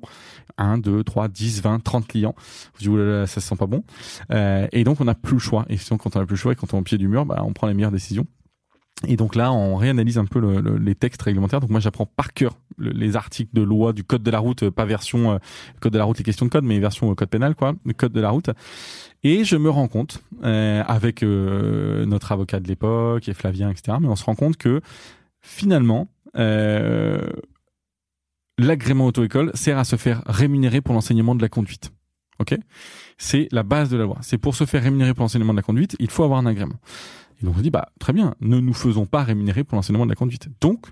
1, 2, 3, 10, 20, 30 clients. Je dis, oulala, ça se sent pas bon. Euh, et donc, on n'a plus le choix. Et sinon, quand on n'a plus le choix et quand on est au pied du mur, bah, on prend les meilleures décisions. Et donc là, on réanalyse un peu le- le- les textes réglementaires. Donc moi, j'apprends par cœur le- les articles de loi du code de la route, euh, pas version euh, code de la route, les questions de code, mais version euh, code pénal, quoi, le code de la route. Et je me rends compte, avec notre avocat de l'époque et Flavien, etc., mais on se rend compte que finalement, l'agrément auto-école sert à se faire rémunérer pour l'enseignement de la conduite. Ok? C'est la base de la loi. C'est pour se faire rémunérer pour l'enseignement de la conduite, il faut avoir un agrément. Et donc on dit bah très bien, ne nous faisons pas rémunérer pour l'enseignement de la conduite. Donc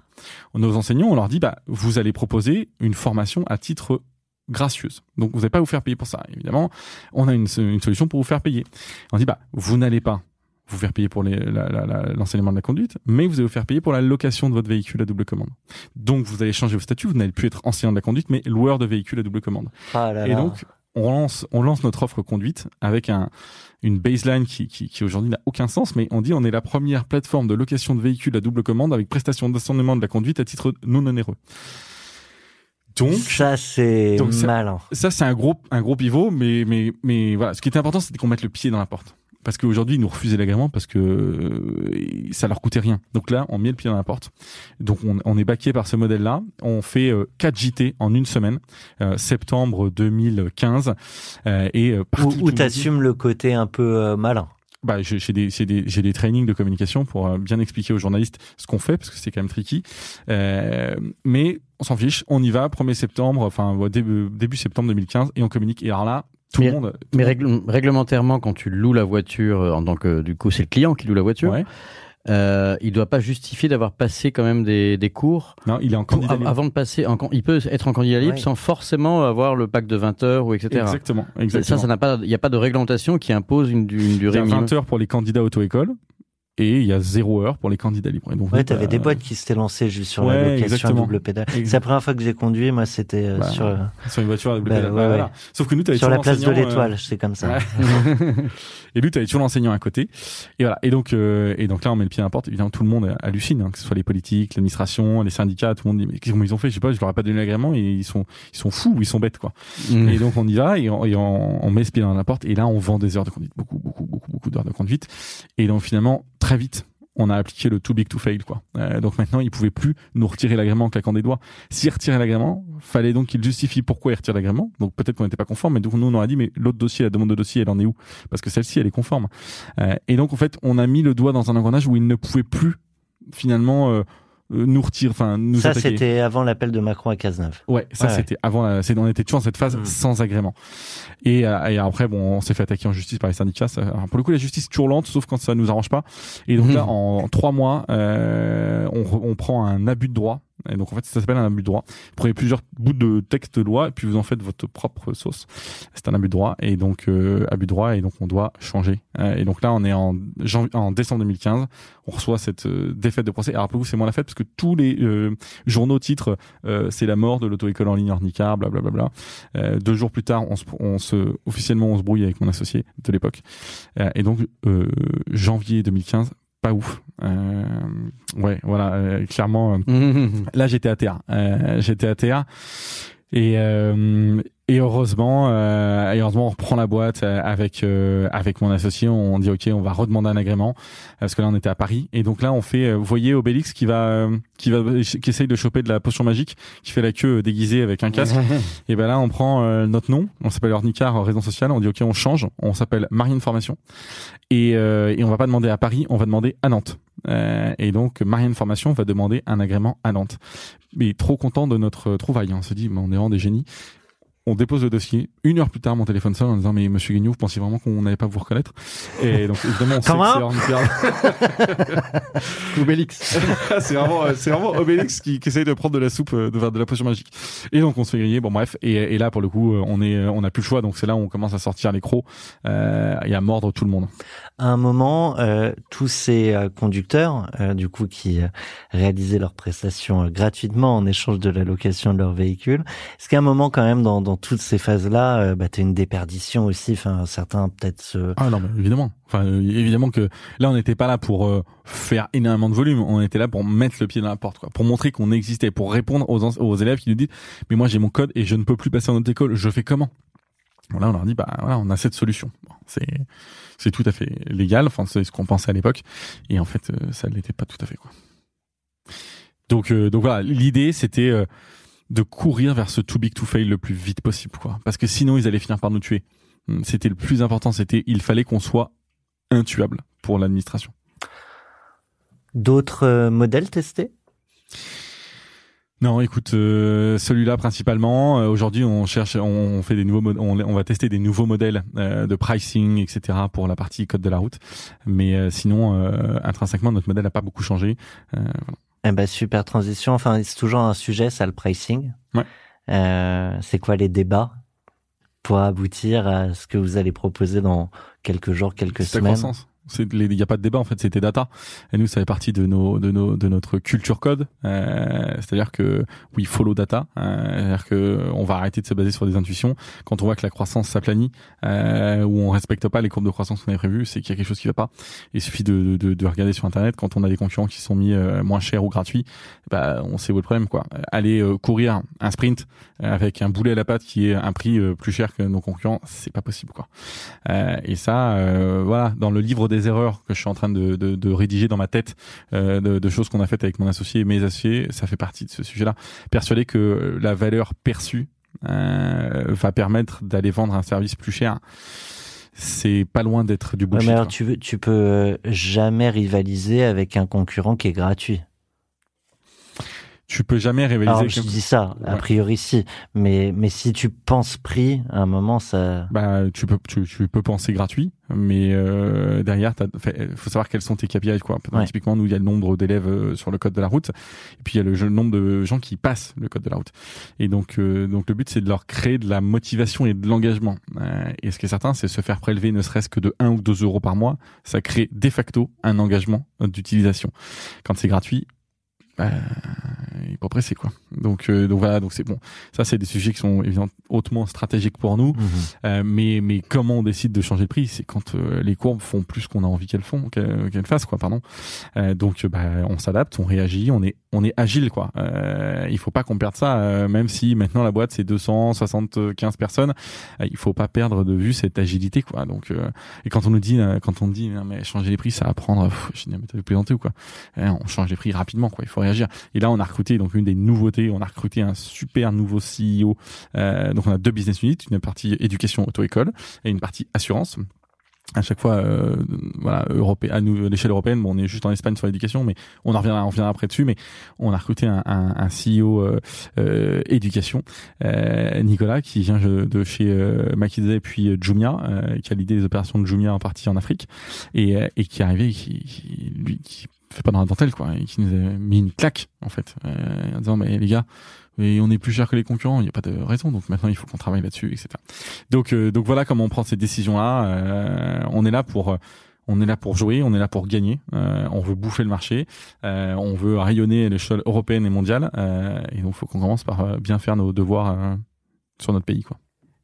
nos enseignants, on leur dit bah vous allez proposer une formation à titre gracieuse. Donc vous n'allez pas vous faire payer pour ça. Évidemment, on a une, une solution pour vous faire payer. On dit bah vous n'allez pas vous faire payer pour l'enseignement de la conduite, mais vous allez vous faire payer pour la location de votre véhicule à double commande. Donc vous allez changer vos statuts, vous n'allez plus être enseignant de la conduite, mais loueur de véhicule à double commande. Ah là Et donc on lance, on lance notre offre conduite avec un, une baseline qui, qui, qui aujourd'hui n'a aucun sens, mais on dit on est la première plateforme de location de véhicules à double commande avec prestation d'assornement de la conduite à titre non onéreux. Donc, ça c'est ça- malin. ça c'est un gros, un gros pivot, mais, mais, mais voilà, ce qui était important, c'était qu'on mette le pied dans la porte. Parce qu'aujourd'hui, ils nous refusaient l'agrément parce que euh, ça leur coûtait rien. Donc là, on met le pied dans la porte. Donc on, on est baqué par ce modèle-là. On fait euh, 4 JT en une semaine, euh, septembre 2015. euh, et euh, partout, Où, t'assumes le côté un peu euh, malin? bah, j'ai des, j'ai des, j'ai des trainings de communication pour euh, bien expliquer aux journalistes ce qu'on fait parce que c'est quand même tricky. Euh, mais on s'en fiche, on y va, 1er septembre, enfin début, début septembre 2015 et on communique. Et alors là, tout Mais- le monde. tout Mais règle- réglementairement, quand tu loues la voiture, euh, en tant que du coup c'est le client qui loue la voiture, Ouais. euh, il doit pas justifier d'avoir passé quand même des, des cours Non, il est en candidat libre. avant de passer. En, il peut être en candidat libre Ouais. sans forcément avoir le pack de 20 heures ou etc. Exactement, Ça, exactement. ça n'a pas, il n'y a pas de réglementation qui impose une, il y durée minimum. 20 heures pour les candidats auto-école et il y a 0 heure pour les candidats libres. Et donc, Ouais, t'avais bah, des boîtes qui s'étaient lancées juste sur Ouais, la location à exactement. double pédale. C'est la première fois que j'ai conduit, moi c'était euh, Bah, sur, euh, sur une voiture à double Bah, pédale. ouais, Bah, ouais. voilà. Sauf que nous, t'avais sur la place de l'enseignant, euh, l'étoile, c'est comme ça. Ouais. et lui, tu avais toujours l'enseignant à côté. Et voilà. Et donc, euh, et donc là, on met le pied à la porte. Évidemment, tout le monde hallucine, hein, que ce soit les politiques, l'administration, les syndicats. Tout le monde dit mais qu'est-ce qu'ils ont fait? Je sais pas. Je leur ai pas donné l'agrément et ils sont, ils sont fous, ou ils sont bêtes quoi. Mm. Et donc on y va et, on, et on- on met ce pied dans la porte. Et là, on vend des heures de conduite, beaucoup, beaucoup, beaucoup, beaucoup d'heures de conduite. Et donc finalement, très vite. On a appliqué le too big to fail, quoi. Euh, donc maintenant, ils pouvaient plus nous retirer l'agrément en claquant des doigts. S'ils retiraient l'agrément, fallait donc qu'ils justifient pourquoi ils retirent l'agrément. Donc peut-être qu'on n'était pas conforme, mais donc nous on aurait dit mais l'autre dossier, la demande de dossier, elle en est où? Parce que celle-ci, elle est conforme. Euh, et donc en fait, on a mis le doigt dans un engrenage où ils ne pouvaient plus finalement euh, nous retirer, enfin nous Ça, c'était avant l'appel de Macron à Cazeneuve. Ouais, ça Ouais. c'était avant. La, c'est, on était toujours dans cette phase Mm. sans agrément. Et, euh, et après, bon, on s'est fait attaquer en justice par les syndicats. Ça- alors, pour le coup, la justice toujours lente, sauf quand ça nous arrange pas. Et donc là, en trois mois, euh, on, on prend un abus de droit. Et donc en fait, ça s'appelle un abus de droit. Vous prenez plusieurs bouts de texte de loi et puis vous en faites votre propre sauce. C'est un abus de droit et donc euh, abus de droit et donc on doit changer. Euh, et donc là, on est en, en décembre 2015. On reçoit cette euh, défaite de procès. Alors pour vous, c'est moins la fête parce que tous les euh, journaux titrent c'est la mort de l'auto-école en ligne Ornicar, blablabla. Euh, deux jours plus tard, on se, on se officiellement on se brouille avec mon associé de l'époque. Et donc janvier 2015, pas ouf. Euh, ouais, voilà, euh, clairement. euh, là j'étais à terre j'étais à terre et et heureusement euh, et heureusement on reprend la boîte euh, avec euh, avec mon associé. On dit ok on va redemander un agrément parce que là on était à Paris. Et donc là on fait euh, vous voyez Obélix qui va euh, qui va qui essaye de choper de la potion magique qui fait la queue euh, déguisée avec un casque. Et ben là on prend euh, notre nom. On s'appelle Ornicar euh, raison sociale. On dit ok on change. On s'appelle Marine Formation. Et euh, et on va pas demander à Paris on va demander à Nantes. Euh, et donc Marianne Formation va demander un agrément à Nantes. Mais trop content de notre trouvaille, hein. on se dit mais on est vraiment des génies. On dépose le dossier. Une heure plus tard, mon téléphone sonne en disant mais Monsieur Guignot, vous pensiez vraiment qu'on n'allait pas vous reconnaître? Et donc évidemment, on sait que c'est. Obélix. c'est vraiment, euh, c'est vraiment Obélix qui, qui essaye de prendre de la soupe, euh, de faire de la potion magique. Et donc on se fait griller. Bon bref. Et, et là pour le coup, euh, on est, on n'a plus le choix. Donc c'est là où on commence à sortir les crocs euh, et à mordre tout le monde. À un moment, euh, tous ces conducteurs, euh, du coup, qui réalisaient leurs prestations gratuitement en échange de la location de leur véhicule, est-ce qu'à un moment, quand même, dans, dans toutes ces phases-là, euh, bah, t'as une déperdition aussi Enfin, certains peut-être se... Ah non, mais évidemment. Enfin, euh, évidemment que là, on n'était pas là pour euh, faire énormément de volume. On était là pour mettre le pied dans la porte, quoi, pour montrer qu'on existait, pour répondre aux, élèves qui nous disent "Mais moi, j'ai mon code et je ne peux plus passer en autre école. Je fais comment? Là, on leur dit "Bah voilà, on a cette solution. C'est tout à fait légal. Enfin, c'est ce qu'on pensait à l'époque. Et en fait, ça ne l'était pas tout à fait, quoi. Donc, euh, donc voilà, l'idée, c'était de courir vers ce too big to fail le plus vite possible, quoi. Parce que sinon, ils allaient finir par nous tuer. Hum, C'était le plus important. C'était, il fallait qu'on soit intuable pour l'administration. D'autres euh, modèles testés? Non, écoute, euh, celui-là principalement. euh, Aujourd'hui, on cherche, on, on fait des nouveaux, on, on va tester des nouveaux modèles euh, de pricing, etc. pour la partie code de la route. Mais euh, sinon, euh, intrinsèquement, notre modèle n'a pas beaucoup changé. Euh, Eh ben, super transition. Enfin, c'est toujours un sujet, ça, le pricing. Ouais. Euh, c'est quoi les débats pour aboutir à ce que vous allez proposer dans quelques jours, quelques semaines? croissance. Il n'y a pas de débat en fait, c'était data. Et nous, ça fait partie de nos, de nos, de notre culture code. Euh, c'est-à-dire que oui, follow data. Euh, c'est-à-dire que on va arrêter de se baser sur des intuitions. Quand on voit que la croissance s'aplanit euh, ou on respecte pas les courbes de croissance qu'on avait prévues, c'est qu'il y a quelque chose qui va pas. Il suffit de, de, de, regarder sur internet quand on a des concurrents qui sont mis euh, moins chers ou gratuits, bah on sait où est le problème quoi. Aller euh, courir un sprint avec un boulet à la patte qui est un prix plus cher que nos concurrents, c'est pas possible quoi. et ça, voilà, dans le livre des erreurs que je suis en train de, de, de rédiger dans ma tête, de, de choses qu'on a faites avec mon associé et mes associés, ça fait partie de ce sujet-là. Persuadé que la valeur perçue euh, va permettre d'aller vendre un service plus cher c'est pas loin d'être du bullshit. mais alors tu, tu peux euh, jamais rivaliser avec un concurrent qui est gratuit tu peux jamais rivaliser. Alors, je dis ça, a priori si, mais mais si tu penses prix, à un moment ça. Bah tu peux tu, tu peux penser gratuit, mais euh, derrière il faut savoir quels sont tes KPI quoi. Typiquement nous il y a le nombre d'élèves euh, sur le code de la route, et puis il y a le, nombre de gens qui passent le code de la route. Et donc euh, donc le but c'est de leur créer de la motivation et de l'engagement. Euh, et ce qui est certain c'est se faire prélever ne serait-ce que de 1 ou 2 euros par mois, ça crée de facto un engagement d'utilisation. Quand c'est gratuit, bah, il est pas pressé quoi. Donc euh, donc voilà donc c'est bon. Ça c'est des sujets qui sont évidemment hautement stratégiques pour nous. Mhm. Euh, mais mais comment on décide de changer de prix, c'est quand euh, les courbes font plus qu'on a envie qu'elles font qu'elles fassent quoi pardon. donc bah on s'adapte, on réagit, on est on est agile quoi. il faut pas qu'on perde ça même si maintenant la boîte c'est 275 personnes, il faut pas perdre de vue cette agilité quoi. Donc et quand on nous dit quand on dit mais changer les prix ça va prendre je dis mais t'as plaisanté ou quoi? on change les prix rapidement quoi. Il faut réagir. Et là, on a recruté donc une des nouveautés, on a recruté un super nouveau CEO. Euh, donc on a deux business units, une partie éducation auto-école et une partie assurance à chaque fois euh, voilà européen à l'échelle européenne. Bon on est juste en Espagne sur l'éducation mais on en reviendra on reviendra après dessus mais on a recruté un, un, un CEO euh, euh, éducation euh, Nicolas qui vient de chez euh, et puis Jumia euh, qui a l'idée des opérations de Jumia en partie en Afrique et, et qui est arrivé qui, qui lui qui fait pas dans la dentelle quoi et qui nous a mis une claque en fait en disant mais les gars mais on est plus cher que les concurrents, il n'y a pas de raison. Donc maintenant, il faut qu'on travaille là-dessus, etc. Donc, euh, donc voilà comment on prend ces décisions-là. Euh, on est là pour, euh, on est là pour jouer, on est là pour gagner. on veut bouffer le marché, on veut rayonner à l'échelle européenne et mondiale. et donc, il faut qu'on commence par bien faire nos devoirs sur notre pays, quoi.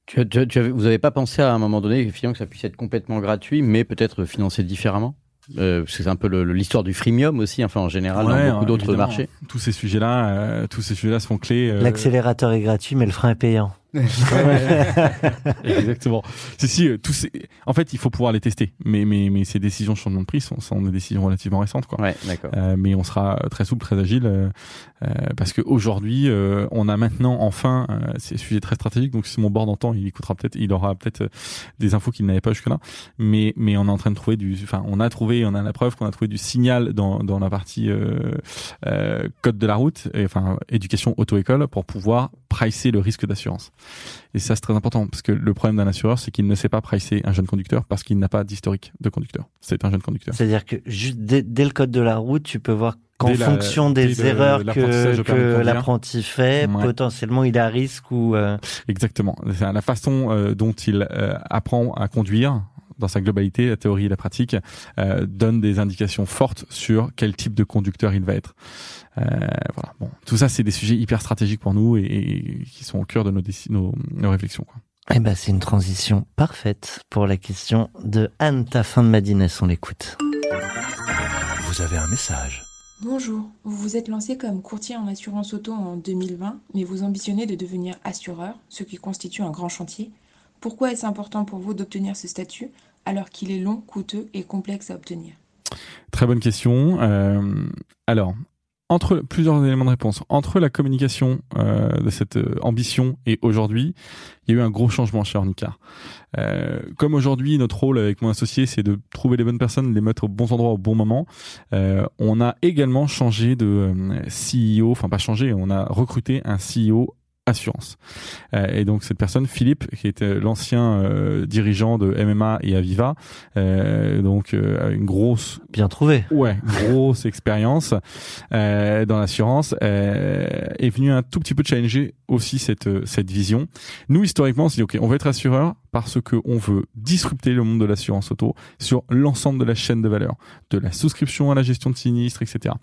Tu, tu, vous n'avez pas pensé à un moment donné, finalement, que ça puisse être complètement gratuit, mais peut-être financé différemment? Euh, c'est un peu l'histoire du freemium aussi, enfin en général dans beaucoup d'autres marchés. Tous ces sujets-là, euh, tous ces sujets-là sont clés. Euh, L'accélérateur est gratuit, mais le frein est payant. Exactement. Si, si, euh, tous ces... En fait, il faut pouvoir les tester. Mais, mais, mais ces décisions sur le de prix sont, sont, des décisions relativement récentes. Quoi. Ouais, d'accord. Euh, mais on sera très souple, très agile. Euh, euh parce qu'aujourd'hui, euh, on a maintenant enfin, c'est un sujet très stratégique. Donc, si mon board entend, il écoutera peut-être, il aura peut-être des infos qu'il n'avait pas jusque-là. Mais, mais on est en train de trouver du. Enfin, on a trouvé, on a la preuve qu'on a trouvé du signal dans, dans la partie code de la route, et, enfin, éducation auto-école, pour pouvoir pricer le risque d'assurance. Et ça, c'est très important parce que le problème d'un assureur, c'est qu'il ne sait pas pricer un jeune conducteur parce qu'il n'a pas d'historique de conducteur. C'est un jeune conducteur. C'est-à-dire que juste dès, le code de la route, tu peux voir qu'en fonction des erreurs que, que l'apprenti fait, potentiellement il a risque ou. Euh... Exactement. La façon euh, dont il euh, apprend à conduire dans sa globalité, la théorie et la pratique, euh, donne des indications fortes sur quel type de conducteur il va être. Euh, voilà. Bon, tout ça, c'est des sujets hyper stratégiques pour nous et, qui sont au cœur de nos, nos, nos réflexions. Quoi. Eh ben, c'est une transition parfaite pour la question de Anne fin de Madinès. On l'écoute? Vous avez un message. Bonjour, vous vous êtes lancé comme courtier en assurance auto en 2020, mais vous ambitionnez de devenir assureur, ce qui constitue un grand chantier. Pourquoi est-ce important pour vous d'obtenir ce statut? Alors qu'il est long, coûteux et complexe à obtenir Très bonne question. Euh, alors, entre plusieurs éléments de réponse, entre la communication euh, de cette euh, ambition et aujourd'hui, il y a eu un gros changement chez Ornicar. Euh, comme aujourd'hui, notre rôle avec mon associé, c'est de trouver les bonnes personnes, les mettre au bons endroits au bon moment. On a également changé de CEO, enfin pas changé, on a recruté un CEO assurance. Euh, et donc cette personne, Philippe, qui était l'ancien euh, dirigeant de MMA et Aviva, euh, donc euh, une grosse, Bien trouvé. ouais, grosse expérience dans l'assurance, est venu un tout petit peu challenger aussi cette cette vision. Nous historiquement, on s'est dit ok, on veut être assureur parce que on veut disrupter le monde de l'assurance auto sur l'ensemble de la chaîne de valeur, de la souscription à la gestion de sinistres, etc.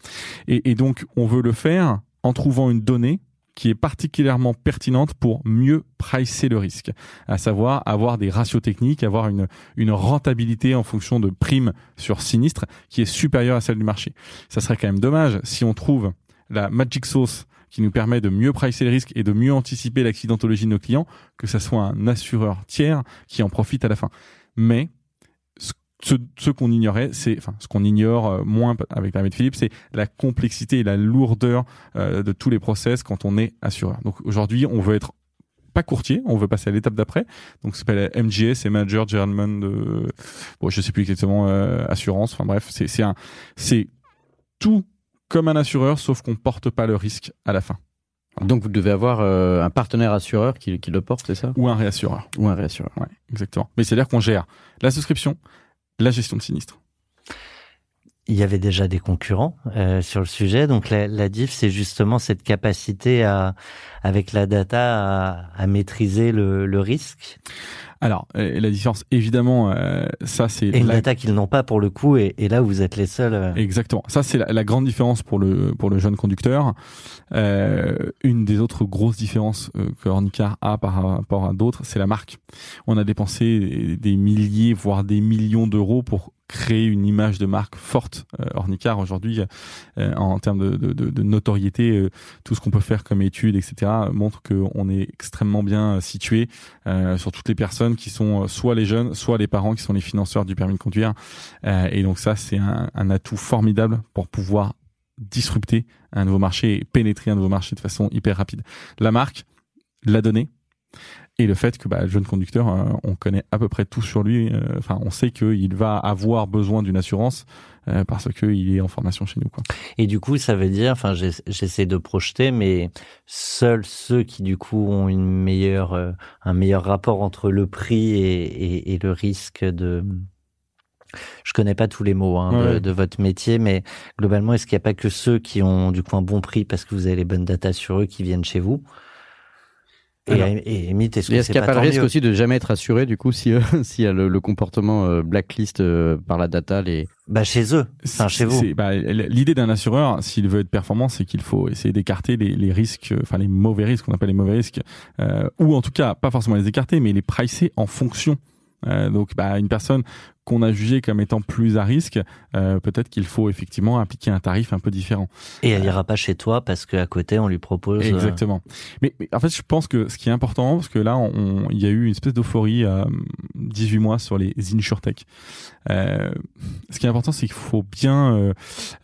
Et, et donc on veut le faire en trouvant une donnée qui est particulièrement pertinente pour mieux pricer le risque, à savoir avoir des ratios techniques, avoir une, une rentabilité en fonction de primes sur sinistre qui est supérieure à celle du marché. Ça serait quand même dommage si on trouve la magic sauce qui nous permet de mieux pricer le risque et de mieux anticiper l'accidentologie de nos clients, que ça soit un assureur tiers qui en profite à la fin. Mais ce, ce, qu'on ignorait, c'est, enfin, ce qu'on ignore euh, moins avec la de Philippe, c'est la complexité et la lourdeur euh, de tous les process quand on est assureur. Donc aujourd'hui, on veut être pas courtier, on veut passer à l'étape d'après. Donc ça s'appelle MGA, c'est Manager German de, bon, je sais plus exactement euh, assurance. Enfin bref, c'est c'est un, c'est tout comme un assureur, sauf qu'on porte pas le risque à la fin. Donc vous devez avoir euh, un partenaire assureur qui, qui le porte, c'est ça? Ou un réassureur. Ou un réassureur. Ouais, exactement. Mais c'est-à-dire qu'on gère la souscription, la gestion de sinistre. Il y avait déjà des concurrents euh, sur le sujet, donc la, la c'est justement cette capacité à, avec la data, à, maîtriser le risque. Alors, euh, la différence, évidemment, euh, ça c'est Et une la- data qu'ils n'ont pas pour le coup, et, et là vous êtes les seuls. euh, Exactement. Ça, c'est la, la grande différence pour le, pour le jeune conducteur. Euh, une des autres grosses différences euh, que Ornicar a par rapport à d'autres, c'est la marque. On a dépensé des milliers, voire des millions d'euros pour créer une image de marque forte. Euh, Ornicar, aujourd'hui, euh, en termes de, de, de- notoriété, euh, tout ce qu'on peut faire comme études, etc., euh, montre qu'on est extrêmement bien situé euh, sur toutes les personnes qui sont euh, soit les jeunes, soit les parents qui sont les financeurs du permis de conduire. Euh, et donc ça, c'est un, un atout formidable pour pouvoir disrupter un nouveau marché et pénétrer un nouveau marché de façon hyper rapide. La marque, la donnée et le fait que bah, le jeune conducteur, euh, on connaît à peu près tout sur lui. euh, Enfin, on sait qu'il va avoir besoin d'une assurance euh, parce qu'il est en formation chez nous. Quoi. Et du coup, ça veut dire, enfin, j'ess- j'essaie de projeter, mais seuls ceux qui du coup ont une meilleure, euh, un meilleur rapport entre le prix et, et, et le risque de. Je connais pas tous les mots hein, de, de votre métier, mais globalement, est-ce qu'il n'y a pas que ceux qui ont du coup un bon prix parce que vous avez les bonnes datas sur eux qui viennent chez vous? Et, et, limite, est-ce qu'il n'y a pas, pas le risque aussi de jamais être assuré du coup si euh, s'il y a le, le comportement euh, blacklist euh, par la data les Bah chez eux, enfin chez vous. Bah, L'idée d'un assureur, s'il veut être performant, c'est qu'il faut essayer d'écarter les, les risques, euh, enfin les mauvais risques, qu'on appelle les mauvais risques, euh, ou en tout cas pas forcément les écarter, mais les pricer en fonction. Euh, donc, bah, une personne qu'on a jugée comme étant plus à risque, euh, peut-être qu'il faut effectivement appliquer un tarif un peu différent. Et elle ira pas chez toi parce qu'à côté on lui propose. euh, Exactement. Mais, mais en fait, je pense que ce qui est important, parce que là, il y a eu une espèce d'euphorie à 18 mois sur les insurtech. Euh, ce qui est important, c'est qu'il faut bien euh,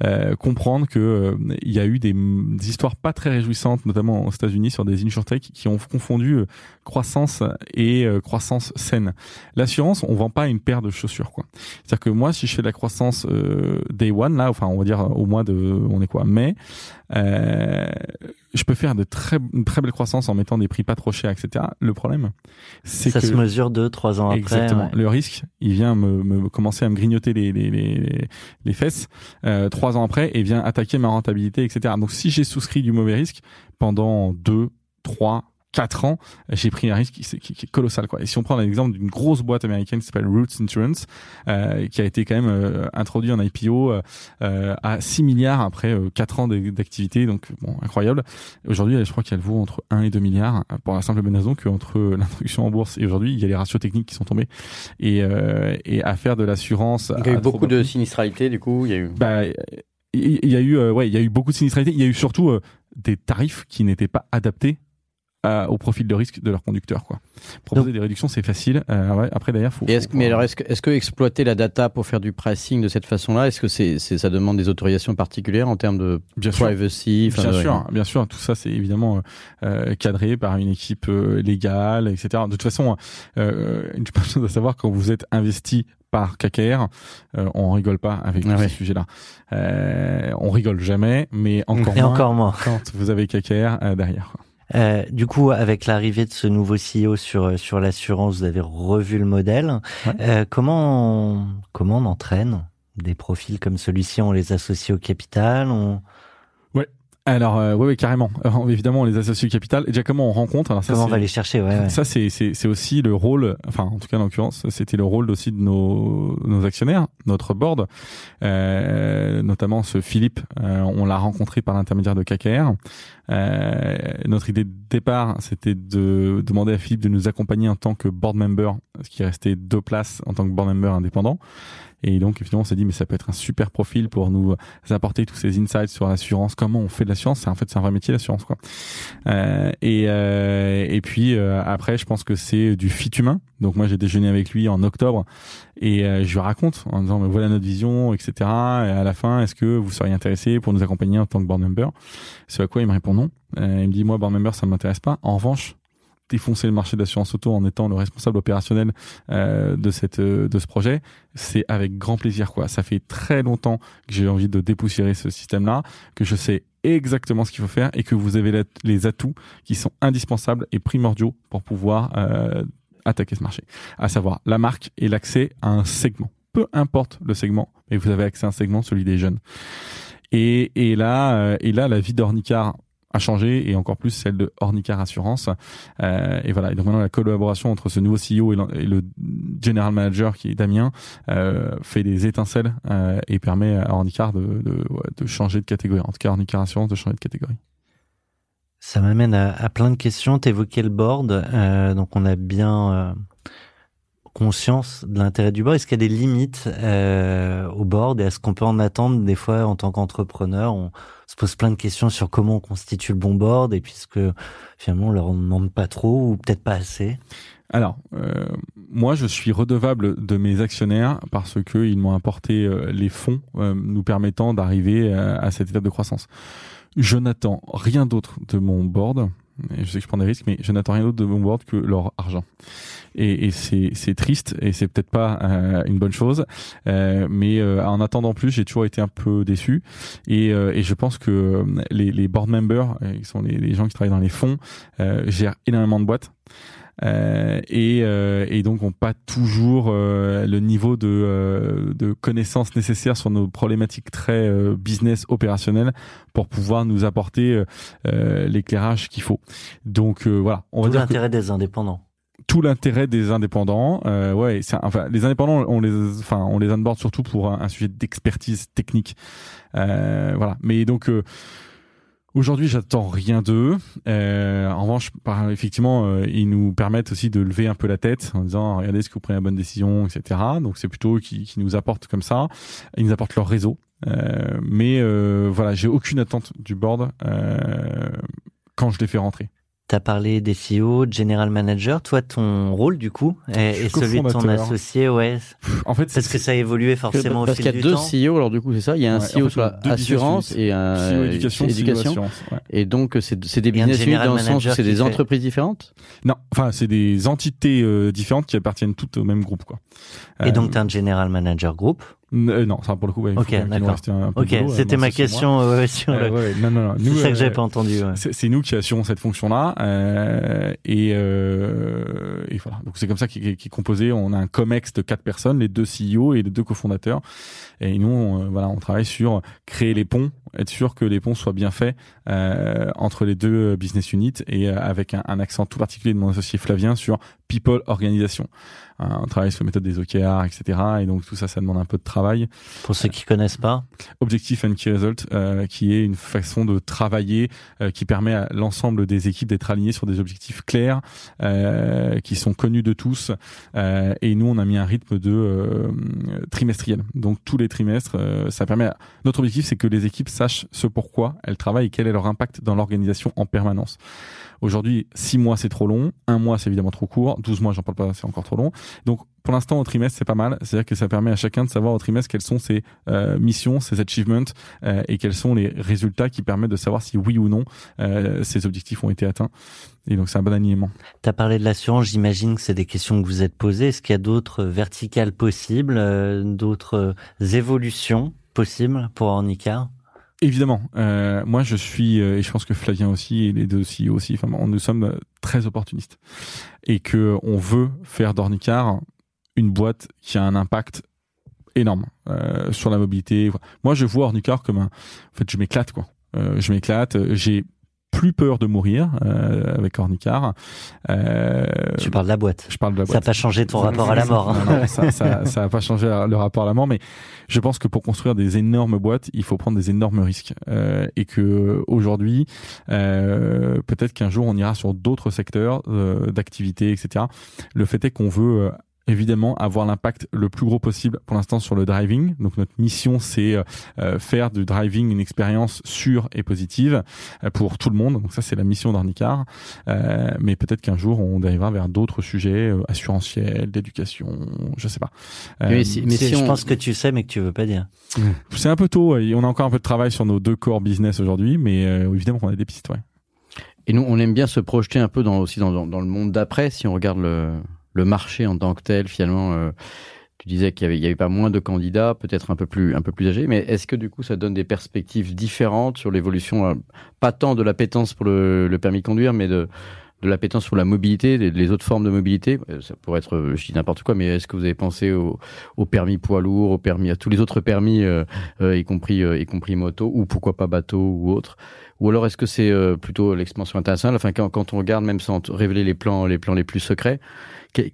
euh, comprendre que euh, il y a eu des, des histoires pas très réjouissantes, notamment aux États-Unis, sur des insurtech qui ont confondu euh, croissance et euh, croissance saine. L'assurance, on vend pas une paire de chaussures, quoi. C'est-à-dire que moi, si je fais de la croissance euh, day one, là, enfin, on va dire euh, au mois de, on est quoi, mai, euh, je peux faire de très, une très belle croissance en mettant des prix pas trop chers, etc. Le problème, c'est Ça que se mesure deux, trois ans après. Exactement. ouais. Le risque, il vient me, me commencer à me grignoter les, les, les, les fesses euh, trois ans après et vient attaquer ma rentabilité, etc. Donc si j'ai souscrit du mauvais risque pendant deux, trois, quatre ans, j'ai pris un risque qui, qui- qui est colossal. Quoi. Et si on prend l'exemple d'une grosse boîte américaine qui s'appelle Roots Insurance, euh, qui a été quand même euh, introduit en IPO euh, euh, à 6 milliards après euh, 4 ans de- d'activité, donc bon, incroyable. Aujourd'hui, je crois qu'elle vaut entre 1 et 2 milliards pour la simple bonne raison qu'entre l'introduction en bourse et aujourd'hui, il y a les ratios techniques qui sont tombés. Et, euh, et à faire de l'assurance... Il y a eu beaucoup de sinistralité du coup il y a eu Bah, il y a eu, euh, ouais, il y a eu beaucoup de sinistralité. Il y a eu surtout euh, des tarifs qui n'étaient pas adaptés à- au profil de risque de leurs conducteurs. Quoi. Proposer des réductions, c'est facile. Euh, ouais, après, derrière, faut. Et est-ce, faut- mais alors, est-ce que, est-ce que exploiter la data pour faire du pricing de cette façon-là, est-ce que c'est, c'est, ça demande des autorisations particulières en termes de bien privacy enfin, Bien de- sûr, bien sûr, tout ça c'est évidemment euh, euh, cadré par une équipe euh, légale, etc. De toute façon, euh, une chose à savoir quand vous êtes investi par KKR, euh, on rigole pas avec Ah ouais. ces sujets-là. Euh, on rigole jamais, encore Et moins encore moins. quand vous avez KKR euh, derrière. Euh, du coup, avec l'arrivée de ce nouveau CEO sur sur l'assurance, vous avez revu le modèle. Ouais. Euh, comment on, comment on entraîne des profils comme celui-ci? On les associe au capital on... Alors, euh, oui, oui, carrément. Alors, évidemment, on les associe au capital. Et déjà, comment on rencontre? Alors ça, Comment on va les chercher? Ouais, ouais. Ça, c'est, c'est, c'est aussi le rôle, enfin, en tout cas, en l'occurrence, c'était le rôle aussi de nos, nos actionnaires, notre board, euh, notamment ce Philippe, euh, on l'a rencontré par l'intermédiaire de KKR. Euh, notre idée de départ, c'était de demander à Philippe de nous accompagner en tant que board member, ce qui restait deux places en tant que board member indépendant. Et donc, finalement, on s'est dit, mais ça peut être un super profil pour nous apporter tous ces insights sur l'assurance, comment on fait de l'assurance? En fait, c'est un vrai métier, l'assurance, quoi. Euh, et, euh, et puis euh, après, je pense que c'est du fit humain. Donc moi, j'ai déjeuné avec lui en octobre et euh, je lui raconte en disant, mais voilà notre vision, etc. Et à la fin, est-ce que vous seriez intéressé pour nous accompagner en tant que board member? Ce à quoi il me répond non. Euh, il me dit, moi, board member, ça ne m'intéresse pas. En revanche, défoncer le marché de l'assurance auto en étant le responsable opérationnel euh, de cette euh, de ce projet, c'est avec grand plaisir quoi. Ça fait très longtemps que j'ai envie de dépoussiérer ce système-là, que je sais exactement ce qu'il faut faire et que vous avez les atouts qui sont indispensables et primordiaux pour pouvoir euh, attaquer ce marché. À savoir la marque et l'accès à un segment. Peu importe le segment, mais vous avez accès à un segment, celui des jeunes. Et, et là, euh, et là, la vie d'Ornicar a changé et encore plus celle de Assurance. Euh, et voilà. Et donc maintenant, la collaboration entre ce nouveau CEO et, le general manager qui est Damien euh, fait des étincelles euh, et permet à Ornicar de, de, de changer de catégorie. En tout cas, Ornicar Assurance de changer de catégorie. Ça m'amène à, à plein de questions. T'évoquais le board, euh, donc on a bien euh, conscience de l'intérêt du board. Est-ce qu'il y a des limites euh, au board et est-ce qu'on peut en attendre des fois en tant qu'entrepreneur? On se pose plein de questions sur comment on constitue le bon board et puisque finalement on leur demande pas trop ou peut-être pas assez. Alors, euh, moi, je suis redevable de mes actionnaires parce que ils m'ont apporté euh, les fonds euh, nous permettant d'arriver euh, à cette étape de croissance. Je n'attends rien d'autre de mon board. Je sais que je prends des risques, mais je n'attends rien d'autre de mon board que leur argent. Et, et c'est, triste et c'est peut-être pas euh, une bonne chose, euh, mais euh, en attendant plus, j'ai toujours été un peu déçu. Et, euh, et je pense que euh, les, les board members, euh, qui sont les, les gens qui travaillent dans les fonds, gèrent énormément de boîtes. Euh, et, euh, et donc ont pas toujours euh, le niveau de, euh, de connaissances nécessaires sur nos problématiques très euh, business opérationnelles pour pouvoir nous apporter euh, l'éclairage qu'il faut. Donc euh, voilà, on Tout l'intérêt des indépendants. tout l'intérêt des indépendants. Euh, ouais, c'est enfin les indépendants, on les, enfin on les onboard surtout pour un, un sujet d'expertise technique. Euh, voilà. Mais donc euh, aujourd'hui, j'attends rien d'eux. Euh, en revanche, effectivement, euh, ils nous permettent aussi de lever un peu la tête en disant regardez ce que vous prenez la bonne décision, etc. Donc c'est plutôt qui, qui nous apportent comme ça. Ils nous apportent leur réseau. Euh, mais euh, voilà, j'ai aucune attente du board euh, quand je les fais rentrer. T'as parlé des CEO, de general manager. Toi, ton rôle du coup est, celui de ton associé, ouais. En fait, Parce que ça a évolué forcément au Parce fil qu'il y a du deux temps. CEO, alors du coup, c'est ça. Il y a un Ouais, en CEO fait, sur assurance et un CEO éducation, CEO éducation. assurance. ouais. Et donc, c'est c'est des business units general dans le sens c'est des fait- entreprises différentes Non, enfin c'est des entités euh, différentes qui appartiennent toutes au même groupe quoi. Et Euh, donc, t'as un general manager groupe. Euh, non, ça pour le coup, ouais, il faut Ok, euh, c'était moi, ma question euh, sur Euh, le. ouais, non, non, non. C'est Nous, ça que euh, j'avais pas entendu. ouais. C'est nous qui assurons cette fonction-là euh, et, euh, et voilà. Donc c'est comme ça qu'il est composé. On a un comex de quatre personnes, les deux CEO et les deux cofondateurs. Et nous, on, euh, voilà, on travaille sur créer les ponts, être sûr que les ponts soient bien faits euh, entre les deux business units et euh, avec un, un accent tout particulier de mon associé Flavien sur people organisation. Euh, on travaille sur la méthode des OKR, etc. Et donc tout ça, ça demande un peu de travail. Pour ceux qui connaissent pas, Objectif and Key Result, euh, qui est une façon de travailler euh, qui permet à l'ensemble des équipes d'être alignées sur des objectifs clairs, euh, qui sont connus de tous. Euh, et nous, on a mis un rythme de euh, trimestriel. Donc tous les trimestres, euh, ça permet. à- Notre objectif, c'est que les équipes sachent ce pourquoi elles travaillent et quel est leur impact dans l'organisation en permanence. Aujourd'hui, six mois, c'est trop long. Un mois, c'est évidemment trop court. 12 mois, j'en parle pas, c'est encore trop long. Donc, pour l'instant, au trimestre, c'est pas mal. C'est-à-dire que ça permet à chacun de savoir au trimestre quelles sont ses euh, missions, ses achievements euh, et quels sont les résultats qui permettent de savoir si oui ou non euh, ces objectifs ont été atteints. Et donc, c'est un bon alignement. t'as parlé de l'assurance. J'imagine que c'est des questions que vous êtes posées. Est-ce qu'il y a d'autres verticales possibles, euh, d'autres évolutions possibles pour Ornicar Évidemment, euh, moi je suis euh, et je pense que Flavien aussi et les deux aussi aussi. Enfin, nous sommes euh, très opportunistes et que on veut faire d'Ornicar une boîte qui a un impact énorme sur la mobilité. Moi, je vois Ornicar comme un. En fait, je m'éclate quoi. Je m'éclate. J'ai plus peur de mourir euh, avec Ornicar. Euh, tu parles de la boîte. Je parle de la boîte. Ça n'a pas changé ton rapport à la mort. Hein. Non, non, ça, ça, ça a pas changé le rapport à la mort, mais je pense que pour construire des énormes boîtes, il faut prendre des énormes risques euh, et que aujourd'hui, euh, peut-être qu'un jour on ira sur d'autres secteurs euh, d'activité, etc. Le fait est qu'on veut euh, évidemment avoir l'impact le plus gros possible pour l'instant sur le driving. Donc notre mission c'est euh, faire du driving une expérience sûre et positive euh, pour tout le monde. Donc ça c'est la mission d'Arnicar. Euh, mais peut-être qu'un jour on dérivera vers d'autres sujets euh, assurantiels, d'éducation, je sais pas. Euh, mais, si, mais si je pense que tu sais mais que tu veux pas dire. C'est un peu tôt. Et on a encore un peu de travail sur nos deux core business aujourd'hui, mais euh, évidemment qu'on a des pistes. Ouais. Et nous on aime bien se projeter un peu dans aussi dans, dans, dans le monde d'après si on regarde le le marché en tant que tel, finalement, euh, tu disais qu'il y avait, pas moins de candidats, peut-être un peu plus, un peu plus âgés, mais est-ce que du coup, ça donne des perspectives différentes sur l'évolution, euh, pas tant de l'appétence pour le, permis de conduire, mais de, de l'appétence pour la mobilité, les, les, autres formes de mobilité? Ça pourrait être, je dis n'importe quoi, mais est-ce que vous avez pensé au, permis poids lourd, au permis, à tous les autres permis, euh, euh, y compris, euh, y compris moto, ou pourquoi pas bateau ou autre? Ou alors est-ce que c'est euh, plutôt l'expansion internationale? Enfin, quand, quand, on regarde, même sans révéler les plans, les plans les plus secrets,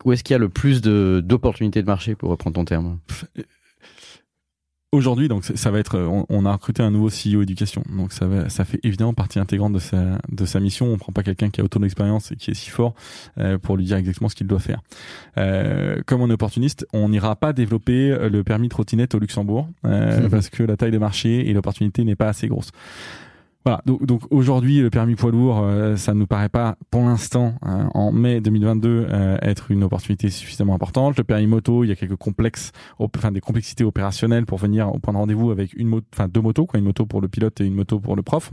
où est-ce qu'il y a le plus de d'opportunités de marché, pour reprendre ton terme? Aujourd'hui, donc ça va être, on, on, a recruté un nouveau CEO éducation, donc ça va, ça fait évidemment partie intégrante de sa de sa mission. On prend pas quelqu'un qui a autant d'expérience et qui est si fort euh, pour lui dire exactement ce qu'il doit faire. Euh, comme on est opportuniste, on n'ira pas développer le permis trottinette au Luxembourg euh, parce que la taille des marchés et l'opportunité n'est pas assez grosse. Voilà, donc, donc aujourd'hui le permis poids lourd, euh, ça ne nous paraît pas pour l'instant euh, en mai 2022 euh, être une opportunité suffisamment importante. Le permis moto, il y a quelques complexes, enfin des complexités opérationnelles pour venir au point de rendez-vous avec une moto, enfin deux motos, quoi, une moto pour le pilote et une moto pour le prof.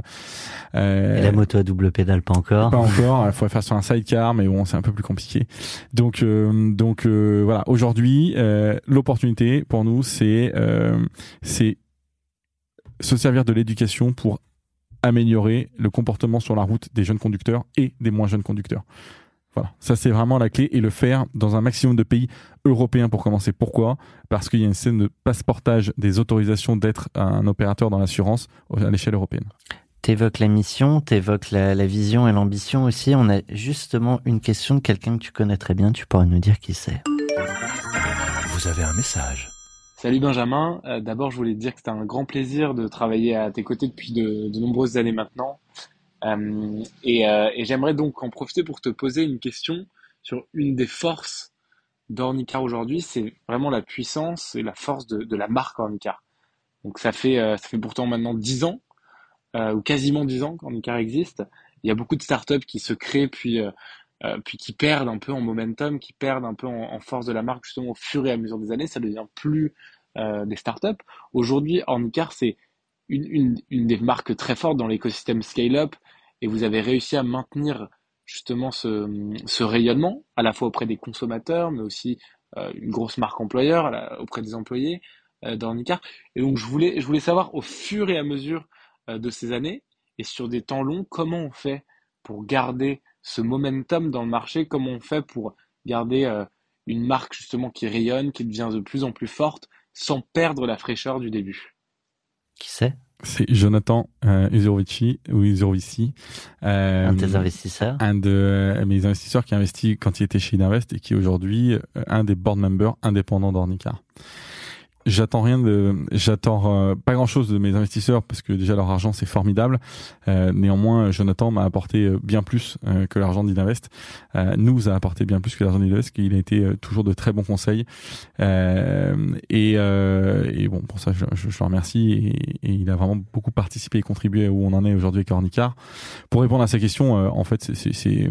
et la moto à double pédale, pas encore. Pas encore. Il faudrait faire sur un sidecar, mais bon, c'est un peu plus compliqué. Donc donc voilà, aujourd'hui l'opportunité pour nous, c'est c'est se servir de l'éducation pour améliorer le comportement sur la route des jeunes conducteurs et des moins jeunes conducteurs. Voilà, ça c'est vraiment la clé et le faire dans un maximum de pays européens pour commencer. Pourquoi? Parce qu'il y a une scène de passeportage des autorisations d'être un opérateur dans l'assurance à l'échelle européenne. T'évoques la mission, t'évoques la, la vision et l'ambition aussi. On a justement une question de quelqu'un que tu connais très bien. Tu pourrais nous dire qui c'est? Vous avez un message. Salut Benjamin. Euh, D'abord, je voulais te dire que c'était un grand plaisir de travailler à tes côtés depuis de, de nombreuses années maintenant. Euh, et, euh, et j'aimerais donc en profiter pour te poser une question sur une des forces d'Ornicar aujourd'hui. C'est vraiment la puissance et la force de, de la marque Ornicar. Donc ça fait, euh, ça fait pourtant maintenant dix ans, ou quasiment dix ans qu'Ornicar existe. Il y a beaucoup de startups qui se créent puis euh, puis qui perdent un peu en momentum, qui perdent un peu en, force de la marque justement au fur et à mesure des années, ça devient plus euh, des startups. Aujourd'hui, Ornicar, c'est une, une, une, des marques très fortes dans l'écosystème scale-up et vous avez réussi à maintenir justement ce, ce, rayonnement à la fois auprès des consommateurs, mais aussi euh, une grosse marque employeur auprès des employés d'Ornicar. Et donc, je voulais, je voulais savoir au fur et à mesure de ces années et sur des temps longs, comment on fait pour garder ce momentum dans le marché, comment on fait pour garder euh, une marque justement qui rayonne, qui devient de plus en plus forte, sans perdre la fraîcheur du début? Qui c'est? C'est Jonathan euh, Uzurovici, ou Uzurovici. Euh, un de tes investisseurs? Un de mes investisseurs qui a investi quand il était chez Innovest et qui est aujourd'hui euh, un des board members indépendants d'Ornicar j'attends rien de, j'attends euh, pas grand chose de mes investisseurs parce que déjà leur argent c'est formidable. Euh, néanmoins, Jonathan m'a apporté euh, bien plus euh, que l'argent d'Invest. Euh, nous a apporté bien plus que l'argent d'Invest, qu'il a été toujours de très bons conseils. et, et bon, pour ça, je, je, je le remercie et, il a vraiment beaucoup participé et contribué où on en est aujourd'hui avec Ornicar. Pour répondre à sa question, en fait, c'est,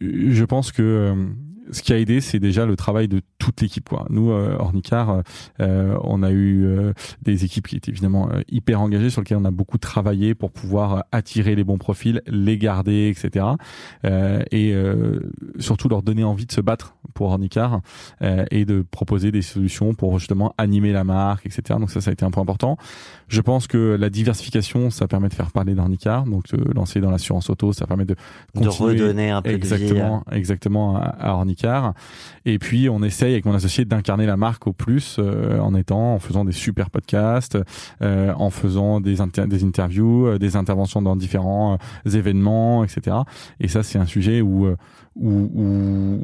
je pense que ce qui a aidé, c'est déjà le travail de toute l'équipe. Quoi. Nous, euh, Ornicar, euh, on a eu euh, des équipes qui étaient évidemment euh, hyper engagées, sur lesquelles on a beaucoup travaillé pour pouvoir attirer les bons profils, les garder, etc. Euh, et euh, surtout leur donner envie de se battre pour Ornicar euh, et de proposer des solutions pour justement animer la marque, etc. Donc ça, ça a été un point important. Je pense que la diversification, ça permet de faire parler d'Ornicar. Donc de lancer dans l'assurance auto, ça permet de De continuer redonner un peu de vie. exactement, exactement à, à Ornicar. Et puis on essaye avec mon associé d'incarner la marque au plus euh, en étant, en faisant des super podcasts, euh, en faisant des, inter- des interviews, euh, des interventions dans différents événements, etc. Et ça c'est un sujet où, où, où-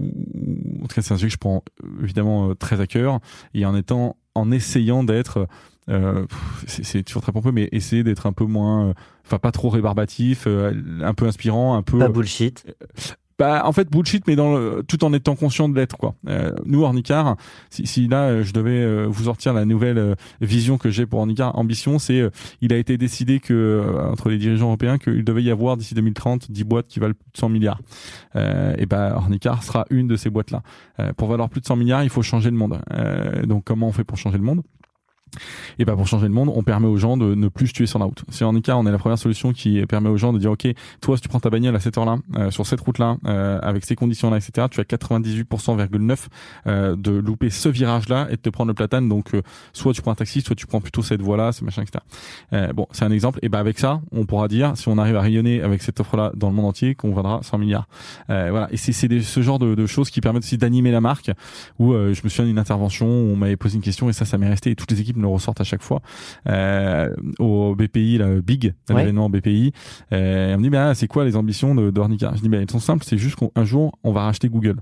en tout cas c'est un sujet que je prends évidemment très à cœur et en étant, en essayant d'être euh, c'est toujours très pompeux, mais essayer d'être un peu moins, euh, enfin pas trop rébarbatif, euh, un peu inspirant, un peu. Pas bullshit. Bah, en fait, bullshit, mais dans le, tout en étant conscient de l'être, quoi. Euh, nous, Ornicar, si, si là, euh, je devais euh, vous sortir la nouvelle euh, vision que j'ai pour Ornicar, ambition, c'est, il a été décidé que, entre les dirigeants européens, qu'il devait y avoir d'ici 2030 10 boîtes qui valent plus de 100 milliards. Euh, et ben, Ornicar sera une de ces boîtes-là. Euh, pour valoir plus de 100 milliards, il faut changer le monde. Donc, comment on fait pour changer le monde? Et ben pour changer le monde, on permet aux gens de ne plus se tuer sur la route. C'est en cas, on est la première solution qui permet aux gens de dire ok, toi si tu prends ta bagnole à cette heure-là, euh, sur cette route-là, euh, avec ces conditions-là, etc., tu as 98,9% euh, de louper ce virage-là et de te prendre le platane. Donc euh, soit tu prends un taxi, soit tu prends plutôt cette voie-là, ce machin, etc. Euh, bon, c'est un exemple. Et ben avec ça, on pourra dire si on arrive à rayonner avec cette offre-là dans le monde entier, qu'on vendra 100 milliards. Euh, voilà. Et c'est ce genre de, de choses qui permettent aussi d'animer la marque. Où je me souviens d'une intervention où on m'avait posé une question et ça, ça m'est resté. Et toutes les équipes me le ressortent à chaque fois. Euh, au BPI, là, Big, Ouais. l'événement BPI, euh, elle me dit bah c'est quoi les ambitions de Je dis bah elles sont simples, c'est juste qu'un jour on va racheter Google.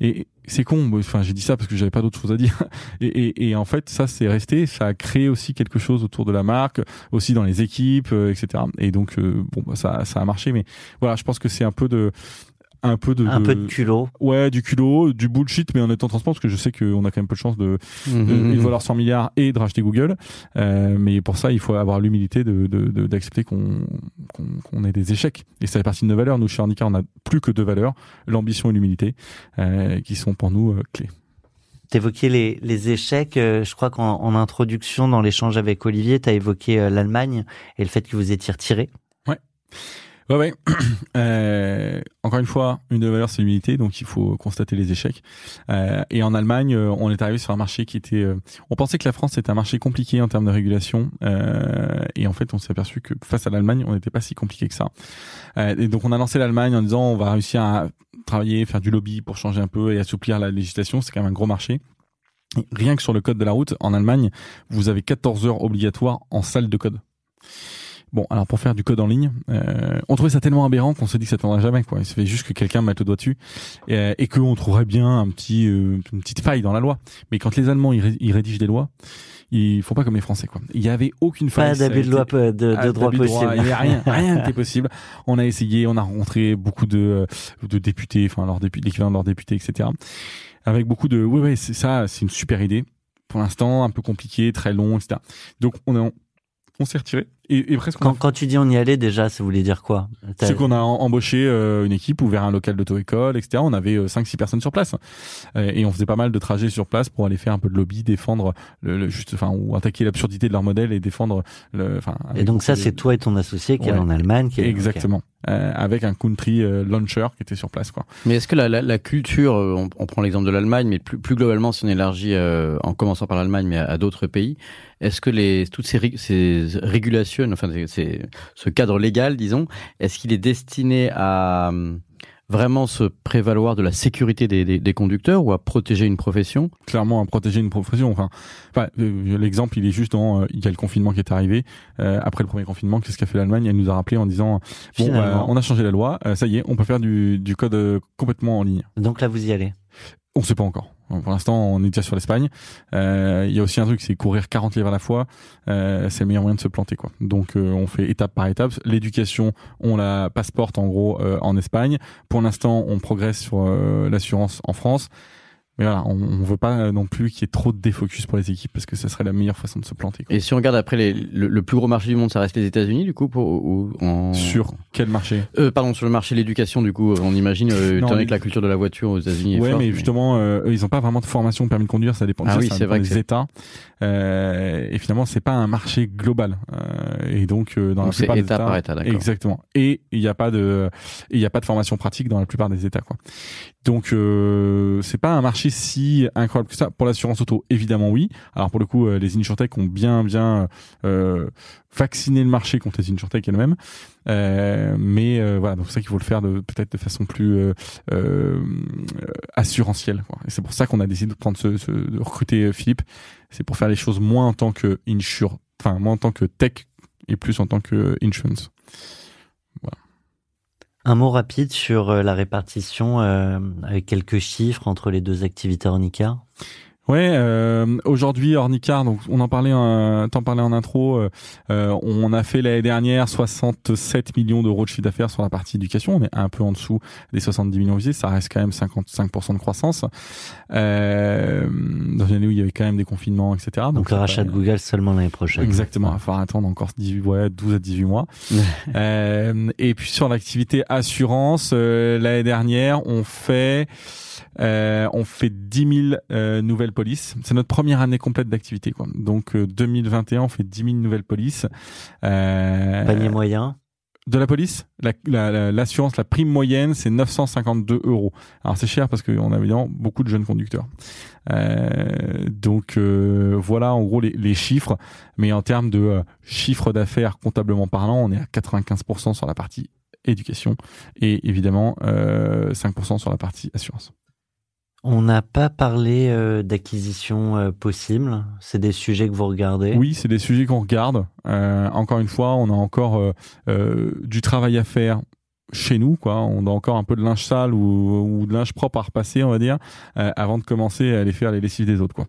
Et c'est con, enfin j'ai dit ça parce que j'avais pas d'autre chose à dire. Et, et, et en fait ça c'est resté, ça a créé aussi quelque chose autour de la marque, aussi dans les équipes, euh, etc. Et donc euh, bon bah, ça ça a marché, mais voilà je pense que c'est un peu de un peu de, Un peu de culot. ouais du culot du bullshit mais en étant transparent parce que je sais qu'on a quand même peu de chance de, de, de valoir 100 milliards et de racheter Google euh, mais pour ça il faut avoir l'humilité de d'accepter qu'on qu'on ait des échecs et ça fait partie de nos valeurs nous chez Handicap on a plus que deux valeurs l'ambition et l'humilité euh, qui sont pour nous euh, clés T'évoquais les, les échecs. euh, je crois qu'en en introduction, dans l'échange avec Olivier, t'as évoqué euh, l'Allemagne et le fait que vous étiez retiré. Ouais, ouais. Euh, encore une fois, une des valeurs, c'est l'humilité, donc il faut constater les échecs. Euh, et en Allemagne, euh, on est arrivé sur un marché qui était. euh, on pensait que la France était un marché compliqué en termes de régulation, euh, et en fait, on s'est aperçu que face à l'Allemagne, on n'était pas si compliqué que ça. Euh, et donc, on a lancé l'Allemagne en disant, on va réussir à travailler, faire du lobby pour changer un peu et assouplir la législation. C'est quand même un gros marché. Rien que sur le code de la route, en Allemagne, vous avez 14 heures obligatoires en salle de code. Bon, alors pour faire du code en ligne, euh, on trouvait ça tellement aberrant qu'on s'est dit que ça tiendrait jamais. Quoi. Il suffit juste que quelqu'un mette le doigt dessus et, et qu'on trouverait bien un petit, euh, une petite faille dans la loi. Mais quand les Allemands ils, ré- ils rédigent des lois, ils font pas comme les Français. Quoi. Il y avait aucune faille. Pas a d'abus de loi de, ah, de droit possible. Il y avait rien, rien n'était possible. On a essayé, on a rencontré beaucoup de, de députés, enfin l'équivalent de leurs députés, etc. Avec beaucoup de, oui, oui, c'est ça, c'est une super idée. Pour l'instant, un peu compliqué, très long, etc. Donc on on s'est retiré et, et presque a Quand, quand tu dis on y allait, déjà, ça voulait dire quoi? C'est qu'on a embauché euh, une équipe, ouvert un local d'auto-école, etc. On avait euh, 5-6 personnes sur place. Euh, et on faisait pas mal de trajets sur place pour aller faire un peu de lobby, défendre le, le- juste, enfin, ou attaquer l'absurdité de leur modèle et défendre le, enfin. Et donc ça, c'est toi et ton associé qui est Ouais. en Allemagne. Qui est... Exactement. Euh, avec un country euh, launcher qui était sur place, quoi. Mais est-ce que la, la, la culture, euh, on, on prend l'exemple de l'Allemagne, mais plus, plus globalement, si on élargit, euh, en commençant par l'Allemagne, mais à, d'autres pays, est-ce que les, toutes ces, ces régulations, enfin, ces- ce cadre légal, disons, est-ce qu'il est destiné à euh, vraiment se prévaloir de la sécurité des, des, des conducteurs ou à protéger une profession? Clairement, à protéger une profession. Enfin, enfin, euh, l'exemple, il est juste dans, euh, il y a le confinement qui est arrivé. Euh, après le premier confinement, qu'est-ce qu'a fait l'Allemagne? Elle nous a rappelé en disant, bon, euh, on a changé la loi, euh, ça y est, on peut faire du, du code euh, complètement en ligne. Donc là, vous y allez? On sait pas encore. Pour l'instant, on est déjà sur l'Espagne. Euh, Il y a aussi un truc, c'est courir 40 livres à la fois. Euh, c'est le meilleur moyen de se planter, quoi. Donc, euh, on fait étape par étape. L'éducation, on la passeporte en gros euh, en Espagne. Pour l'instant, on progresse sur euh, l'assurance en France. Mais voilà, on, on veut pas non plus qu'il y ait trop de défocus pour les équipes parce que ce serait la meilleure façon de se planter. quoi. Et si on regarde après les, le, le plus gros marché du monde, ça reste les États-Unis, du coup, pour, ou, en... Sur quel marché? Euh, pardon, sur le marché de l'éducation, du coup, on imagine, euh, étant donné mais- que la culture de la voiture aux États-Unis est Ouais, forte, mais justement, euh, eux, ils n'ont pas vraiment de formation permis de conduire, ça dépend Ah ça, oui, ça c'est dépend vrai des États. Euh, et finalement, c'est pas un marché global. Euh, et donc, euh, dans Donc la c'est plupart des État États, par État. Exactement. Et il n'y a pas de, il a pas de formation pratique dans la plupart des États, quoi. Donc, euh, c'est pas un marché si incroyable que ça. Pour l'assurance auto, évidemment, oui. Alors pour le coup, euh, les insurtech ont bien, bien euh, vacciné le marché contre les insurtech elles-mêmes. Euh, mais euh, voilà, donc c'est ça qu'il faut le faire de peut-être de façon plus euh, euh, assurantielle. Et c'est pour ça qu'on a décidé de prendre ce, recruter euh, Philippe. C'est pour faire les choses moins en tant que insure, enfin moins en tant que tech et plus en tant que insurance. Un mot rapide sur euh, la répartition euh, avec quelques chiffres entre les deux activités Ornica? Ouais, euh, aujourd'hui Ornicar, donc on en parlait, euh, t'en parlais en intro, euh, euh, on a fait l'année dernière 67 millions d'euros de chiffre d'affaires sur la partie éducation, on est un peu en dessous des 70 millions visés, ça reste quand même 55% de croissance. Euh, dans une année où il y avait quand même des confinements, etc. Donc, le rachat de Google seulement l'année prochaine. Exactement, il va falloir attendre encore 18, ouais, 12 à 18 mois. Euh, et puis sur l'activité assurance, euh, l'année dernière, on fait euh, on fait 10 000 euh, nouvelles polices. C'est notre première année complète d'activité. quoi. Donc euh, 2021, on fait 10 000 nouvelles polices. Euh, Panier moyen. de la police, la- la- la- l'assurance, la, prime moyenne, c'est 952 euros. Alors c'est cher parce qu'on a évidemment beaucoup de jeunes conducteurs. Euh, donc euh, voilà en gros les, les chiffres. Mais en termes de euh, chiffre d'affaires comptablement parlant, on est à 95% sur la partie éducation et évidemment euh, 5% sur la partie assurance. On n'a pas parlé euh, d'acquisition euh, possible. C'est des sujets que vous regardez. Oui, c'est des sujets qu'on regarde. Euh, encore une fois, on a encore euh, euh, du travail à faire chez nous, quoi. On a encore un peu de linge sale ou, ou de linge propre à repasser, on va dire, euh, avant de commencer à aller faire les lessives des autres, quoi.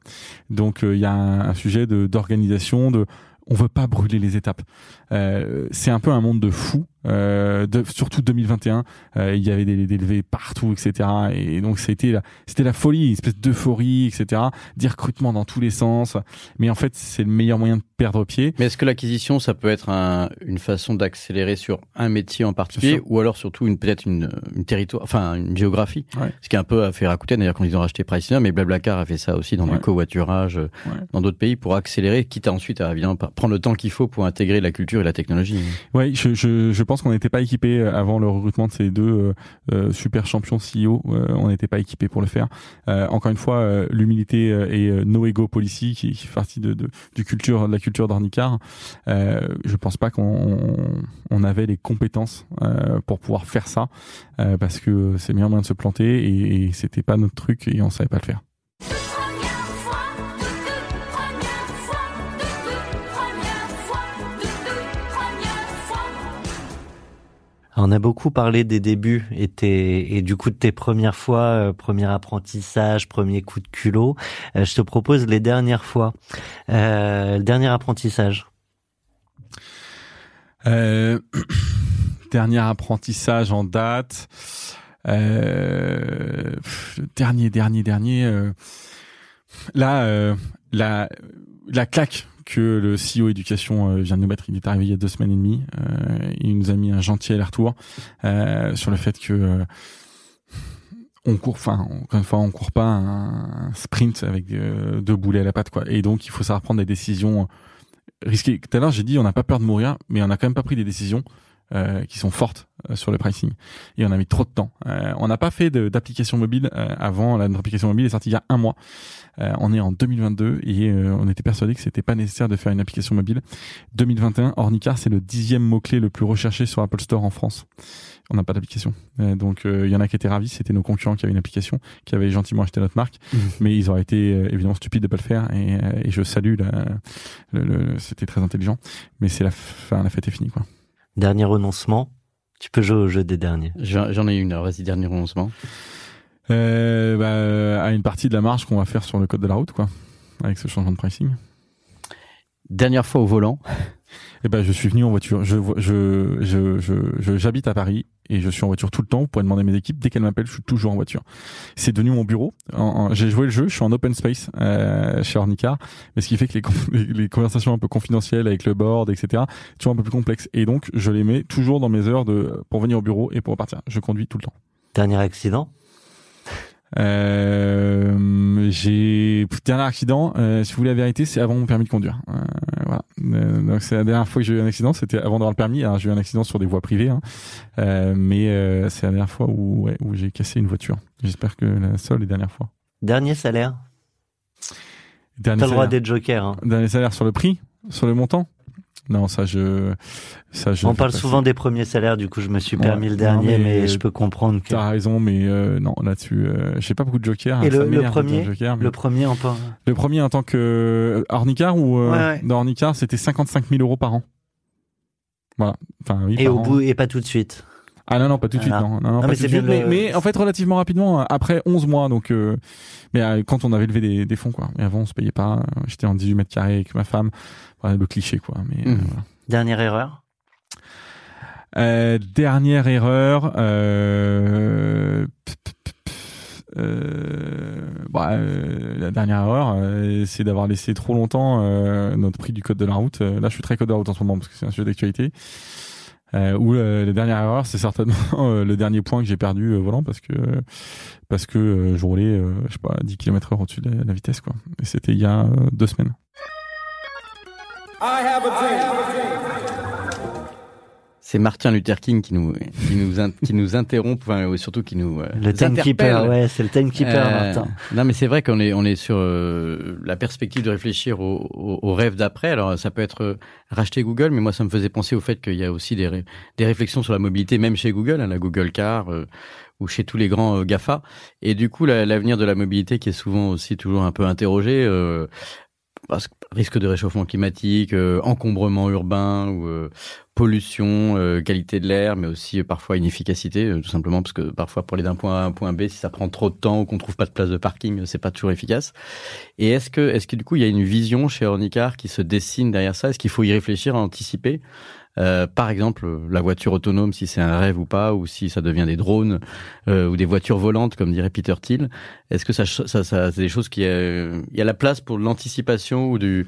Donc, il y a un, un sujet d'organisation, de on veut pas brûler les étapes. Euh, c'est un peu un monde de fous. Euh, de, surtout 2021, euh, il y avait des, des levées partout, etc. Et donc c'était la, c'était la folie, une espèce d'euphorie, etc. Des recrutements dans tous les sens. Mais en fait, c'est le meilleur moyen de perdre pied. Mais est-ce que l'acquisition, ça peut être un- une façon d'accélérer sur un métier en particulier, ou alors surtout une peut-être une, une territoire, enfin une géographie, Ouais. ce qui est un peu à faire Rakuten d'ailleurs quand ils ont racheté Pricina, mais Blablacar a fait ça aussi dans Ouais. du covoiturage euh, Ouais. dans d'autres pays pour accélérer, quitte à ensuite à évidemment prendre le temps qu'il faut pour intégrer la culture et la technologie. Ouais, je, je, je pense qu'on n'était pas équipé avant le recrutement de ces deux euh, euh, super champions CEO. euh, on n'était pas équipé pour le faire. Euh, encore une fois, euh, l'humilité euh, et euh, no ego policy qui, qui fait partie de, de, du culture, de la culture d'Ornicar. Euh, je pense pas qu'on on avait les compétences euh, pour pouvoir faire ça euh, parce que c'est le meilleur moyen de se planter et, et c'était pas notre truc et on savait pas le faire. On a beaucoup parlé des débuts et, tes- et du coup de tes premières fois, euh, premier apprentissage, premier coup de culot. Euh, je te propose les dernières fois. Euh, dernier apprentissage. Dernier apprentissage en date. Dernier, dernier, dernier. là, la, la claque que le CEO éducation euh, vient de nous mettre, il est arrivé il y a deux semaines et demie. Euh, il nous a mis un gentil aller-retour euh, sur le fait que on court, enfin, encore une fois, on court pas un, sprint avec deux boulets à la patte, quoi. Et donc, il faut savoir prendre des décisions risquées. Tout à l'heure, j'ai dit, on n'a pas peur de mourir, mais on n'a quand même pas pris des décisions euh, qui sont fortes euh, sur le pricing. Et on a mis trop de temps. Euh, on n'a pas fait d'application mobile euh, avant. La, notre application mobile est sortie il y a un mois. Euh, on est en 2022 et euh, on était persuadé que c'était pas nécessaire de faire une application mobile. 2021, Ornicar, c'est le dixième mot-clé le plus recherché sur Apple Store en France. On n'a pas d'application. Euh, donc euh, il y en a qui étaient ravis, c'était nos concurrents qui avaient une application, qui avaient gentiment acheté notre marque, mais ils auraient été euh, évidemment stupides de pas le faire et, euh, et je salue la, le, le- c'était très intelligent, mais c'est la fin, la fête est finie quoi. Dernier renoncement. Tu peux jouer au jeu des derniers. J'en ai une, alors vas-y, dernier renoncement. Euh, bah, à une partie de la marge qu'on va faire sur le code de la route quoi, avec ce changement de pricing. Dernière fois au volant. Eh ben, je suis venu en voiture. Je, j'habite à Paris et je suis en voiture tout le temps. Vous pouvez demander mes équipes. Dès qu'elles m'appellent, je suis toujours en voiture. C'est devenu mon bureau. j'ai joué le jeu. Je suis en open space euh, chez Ornicar, mais ce qui fait que les, les, conversations un peu confidentielles avec le board, etc., toujours un peu plus complexes. Et donc, je les mets toujours dans mes heures de pour venir au bureau et pour repartir. Je conduis tout le temps. Dernier accident? Euh, j'ai dernier accident. Euh, si vous voulez la vérité, c'est avant mon permis de conduire. Euh, voilà. Euh, donc c'est la dernière fois que j'ai eu un accident, c'était avant d'avoir le permis. Alors j'ai eu un accident sur des voies privées, hein. Euh, mais c'est la dernière fois où, ouais, où j'ai cassé une voiture. J'espère que la seule et dernière fois. Dernier salaire. Dernier T'as le droit d'être joker. Hein. Dernier salaire sur le prix, sur le montant. Non, ça je, ça je. On parle souvent des premiers salaires, du coup je me suis permis le dernier, mais, je peux comprendre que. T'as raison, mais euh, non là-dessus, euh, j'ai pas beaucoup de jokers. Et le, premier, le premier en tant. Le premier en tant que euh, Ornicar ou euh, dans Ornicar, c'était 55 000 euros par an. Voilà. Enfin oui. Et au bout et pas tout de suite. Ah non non pas tout de suite non non, non, mais, suite, mais, en fait relativement rapidement après 11 mois donc euh, mais euh, quand on avait levé des, des fonds quoi mais avant on se payait pas j'étais en 18 mètres carrés avec ma femme voilà, le cliché quoi mais mmh. voilà. dernière erreur? Euh, dernière erreur euh, euh, bah, euh, la dernière erreur, c'est d'avoir laissé trop longtemps notre prix du code de la route. là, je suis très code de la route en ce moment parce que c'est un sujet d'actualité. Euh, ou euh, la dernière erreur, c'est certainement euh, le dernier point que j'ai perdu volant parce que parce que je roulais, je sais pas, 10 km heure au-dessus de la, vitesse quoi. Et c'était il y a deux semaines. C'est Martin Luther King qui nous qui nous qui nous interrompt, enfin, surtout qui nous euh, le timekeeper, ouais, c'est le timekeeper, euh, Martin. Non, mais c'est vrai qu'on est on est sur euh, la perspective de réfléchir au, au, rêve d'après. Alors ça peut être racheter Google, mais moi ça me faisait penser au fait qu'il y a aussi des des réflexions sur la mobilité, même chez Google, hein, la Google Car ou chez tous les grands Gafa. Et du coup, l'avenir de la mobilité qui est souvent aussi toujours un peu interrogé que risque de réchauffement climatique, euh, encombrement urbain ou euh, pollution, euh, qualité de l'air, mais aussi parfois inefficacité, tout simplement parce que parfois pour aller d'un point A à un point B, si ça prend trop de temps ou qu'on trouve pas de place de parking, c'est pas toujours efficace. Et est-ce que, est-ce que du coup il y a une vision chez Ornicar qui se dessine derrière ça? Est-ce qu'il faut y réfléchir, anticiper? Euh, par exemple, la voiture autonome, si c'est un rêve ou pas, ou si ça devient des drones euh, ou des voitures volantes, comme dirait Peter Thiel. Est-ce que ça, ça, ça c'est des choses qui, euh, il y a la place pour l'anticipation ou du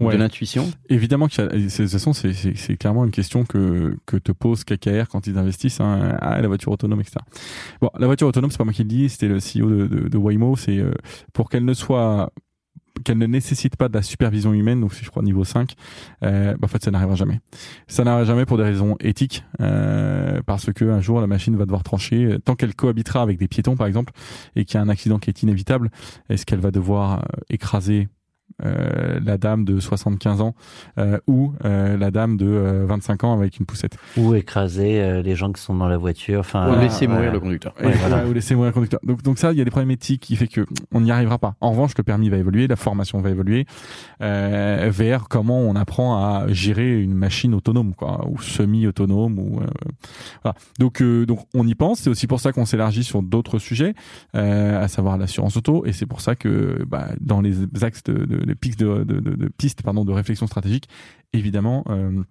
de l'intuition? Évidemment que de toute façon, c'est clairement une question que, que te pose KKR quand ils investissent hein, à la voiture autonome, etc. Bon, la voiture autonome, c'est pas moi qui le dis, c'était le CEO de, de, de Waymo. C'est euh, pour qu'elle ne soit qu'elle ne nécessite pas de la supervision humaine, donc si je crois niveau 5, euh, bah, en fait ça n'arrivera jamais. Ça n'arrivera jamais pour des raisons éthiques, euh, parce que un jour la machine va devoir trancher. Tant qu'elle cohabitera avec des piétons par exemple, et qu'il y a un accident qui est inévitable, est-ce qu'elle va devoir euh, écraser euh, la dame de 75 ans euh, ou euh, la dame de 25 ans avec une poussette. Ou écraser les gens qui sont dans la voiture. Enfin, ou laisser mourir le conducteur. Ou laisser mourir le conducteur. Donc, donc ça, il y a des problèmes éthiques qui fait que on n'y arrivera pas. En revanche, le permis va évoluer, la formation va évoluer vers comment on apprend à gérer une machine autonome, quoi, ou semi-autonome. Ou voilà. Donc, donc on y pense. C'est aussi pour ça qu'on s'élargit sur d'autres sujets, à savoir l'assurance auto. Et c'est pour ça que bah, dans les axes de, de de, pistes de, pistes pardon de réflexion stratégique évidemment euh,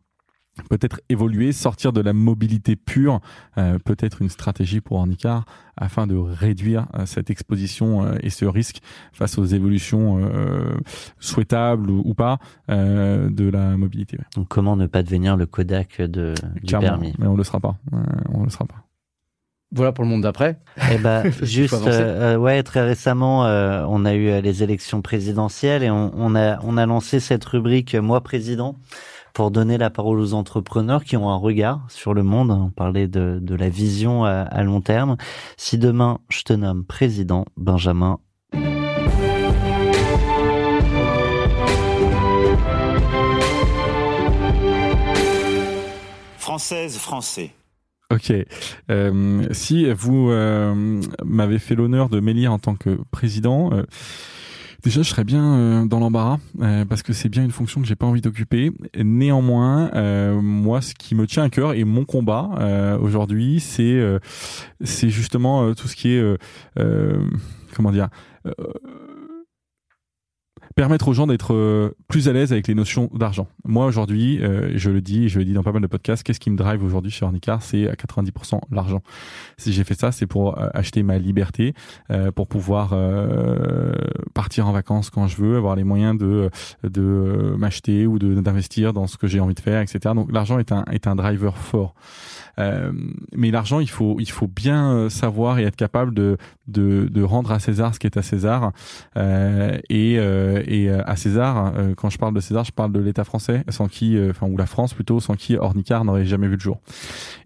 peut-être évoluer, sortir de la mobilité pure, euh, peut-être une stratégie pour Ornicar afin de réduire euh, cette exposition euh, et ce risque face aux évolutions souhaitables ou, pas de la mobilité. Donc comment ne pas devenir le Kodak de, du permis? Mais on le sera pas. on le sera pas. Voilà pour le monde d'après. Eh ben, juste, euh, euh, ouais, très récemment, euh, on a eu les élections présidentielles et on, on, a on a lancé cette rubrique Moi président pour donner la parole aux entrepreneurs qui ont un regard sur le monde. On parlait de, de la vision à, à long terme. Si demain je te nomme président, Benjamin. Française, français. Ok. Euh, si vous euh, m'avez fait l'honneur de m'élire en tant que président, euh, déjà je serais bien euh, dans l'embarras parce que c'est bien une fonction que j'ai pas envie d'occuper. Néanmoins, moi, ce qui me tient à cœur et mon combat aujourd'hui, c'est c'est justement tout ce qui est comment dire permettre aux gens d'être euh, plus à l'aise avec les notions d'argent. Moi aujourd'hui, euh, je le dis, je le dis dans pas mal de podcasts, qu'est-ce qui me drive aujourd'hui chez Ornicar C'est à 90% l'argent. Si j'ai fait ça, c'est pour euh, acheter ma liberté, pour pouvoir partir en vacances quand je veux, avoir les moyens de de m'acheter ou d'investir dans ce que j'ai envie de faire, etc. Donc l'argent est un est un driver fort. Euh, mais l'argent, il faut, il faut bien euh, savoir et être capable de, de, de rendre à César ce qui est à César. Euh, et, et à César, quand je parle de César, je parle de l'État français, sans qui, enfin ou la France plutôt, sans qui Ornicar n'aurait jamais vu le jour.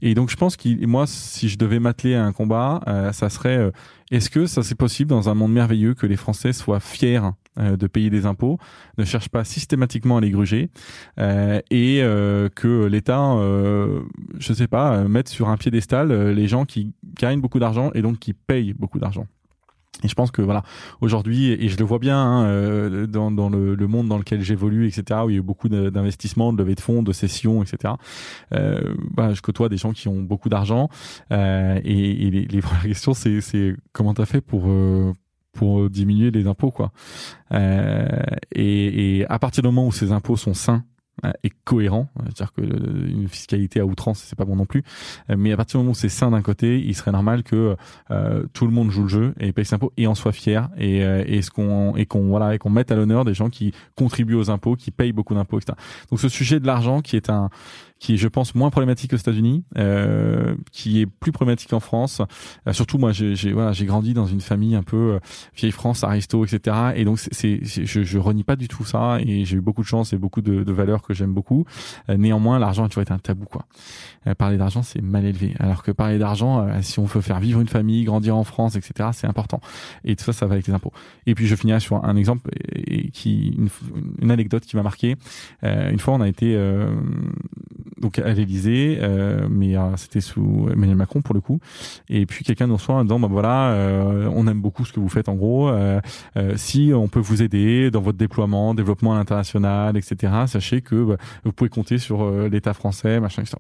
Et donc je pense que moi, si je devais m'atteler à un combat, ça serait est-ce que ça c'est possible dans un monde merveilleux que les Français soient fiers euh, de payer des impôts, ne cherchent pas systématiquement à les gruger euh, et euh, que l'État, euh, je sais pas, mette sur un piédestal les gens qui gagnent beaucoup d'argent et donc qui payent beaucoup d'argent? Et je pense que voilà, aujourd'hui, et je le vois bien hein, dans, dans le, monde dans lequel j'évolue, etc., où il y a eu beaucoup d'investissements, de levées de fonds, de cessions, etc. Euh, bah, je côtoie des gens qui ont beaucoup d'argent, euh, et, et les, les premières questions, c'est comment t'as fait pour pour diminuer les impôts, quoi. Euh, et à partir du moment où ces impôts sont sains euh, et cohérent, c'est-à-dire que euh, une fiscalité à outrance c'est pas bon non plus. Euh, mais à partir du moment où c'est sain d'un côté, il serait normal que euh, tout le monde joue le jeu et paye ses impôts et en soit fier et, et ce qu'on et qu'on voilà et qu'on mette à l'honneur des gens qui contribuent aux impôts, qui payent beaucoup d'impôts, etc. Donc ce sujet de l'argent qui est un qui est, je pense, moins problématique aux États-Unis, euh, qui est plus problématique en France. Euh, surtout, moi, j'ai voilà, j'ai grandi dans une famille un peu euh, vieille France, aristo, etc. Et donc, c'est, je, je renie pas du tout ça. Et j'ai eu beaucoup de chance et beaucoup de, de valeurs que j'aime beaucoup. Euh, néanmoins, l'argent a toujours été un tabou, quoi. Euh, parler d'argent, c'est mal élevé. Alors que parler d'argent, si on veut faire vivre une famille, grandir en France, etc., c'est important. Et tout ça, ça va avec les impôts. Et puis, je finirai sur un exemple et, qui, une, une, anecdote qui m'a marqué. une fois, on a été donc à l'Élysée, euh, mais euh, c'était sous Emmanuel Macron pour le coup. Et puis quelqu'un nous reçoit en disant bah voilà, euh, on aime beaucoup ce que vous faites en gros. Euh, euh, si on peut vous aider dans votre déploiement, développement à l'international, etc. Sachez que bah, vous pouvez compter sur l'État français, machin, etc.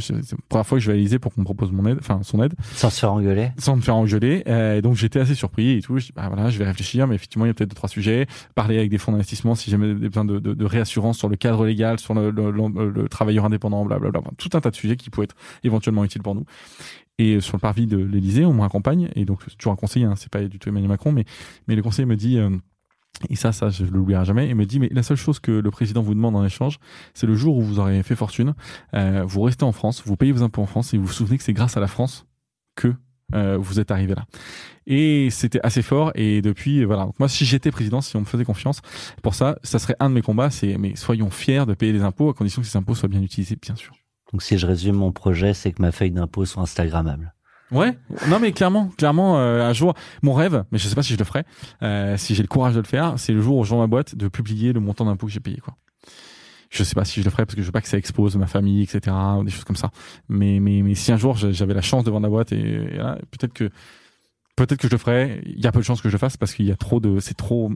C'est la première fois que je vais à l'Élysée pour qu'on me propose mon aide, enfin son aide. Sans se faire engueuler. Sans me faire engueuler. et donc j'étais assez surpris et tout. Je dis bah voilà, je vais réfléchir, mais effectivement il y a peut-être deux trois sujets. Parler avec des fonds d'investissement si jamais des besoin de, de, de, réassurance sur le cadre légal, sur le, le, le, le travailleur indépendant, blablabla. Tout un tas de sujets qui pourraient être éventuellement utiles pour nous. Et sur le parvis de l'Élysée, on me raccompagne. Et donc, c'est toujours un conseiller, hein, c'est pas du tout Emmanuel Macron, mais, mais le conseiller me dit, euh, et ça, ça, je l'oublierai jamais, il me dit, mais la seule chose que le président vous demande en échange, c'est le jour où vous aurez fait fortune, euh, vous restez en France, vous payez vos impôts en France, et vous vous souvenez que c'est grâce à la France que euh, vous êtes arrivé là. Et c'était assez fort. Et depuis, voilà. Moi, si j'étais président, si on me faisait confiance, pour ça, ça serait un de mes combats. C'est, mais soyons fiers de payer les impôts à condition que ces impôts soient bien utilisés, bien sûr. Donc si je résume mon projet, c'est que ma feuille d'impôt soit instagrammable. Ouais, non mais clairement, clairement, euh, un jour, mon rêve, mais je sais pas si je le ferai, euh, si j'ai le courage de le faire, c'est le jour où je vends ma boîte de publier le montant d'impôt que j'ai payé, quoi. Je sais pas si je le ferai parce que je veux pas que ça expose ma famille, etc., ou des choses comme ça. Mais si un jour j'avais la chance de vendre la boîte et, peut-être que peut-être que je le ferai. Il y a peu de chances que je le fasse parce qu'il y a trop de, c'est trop,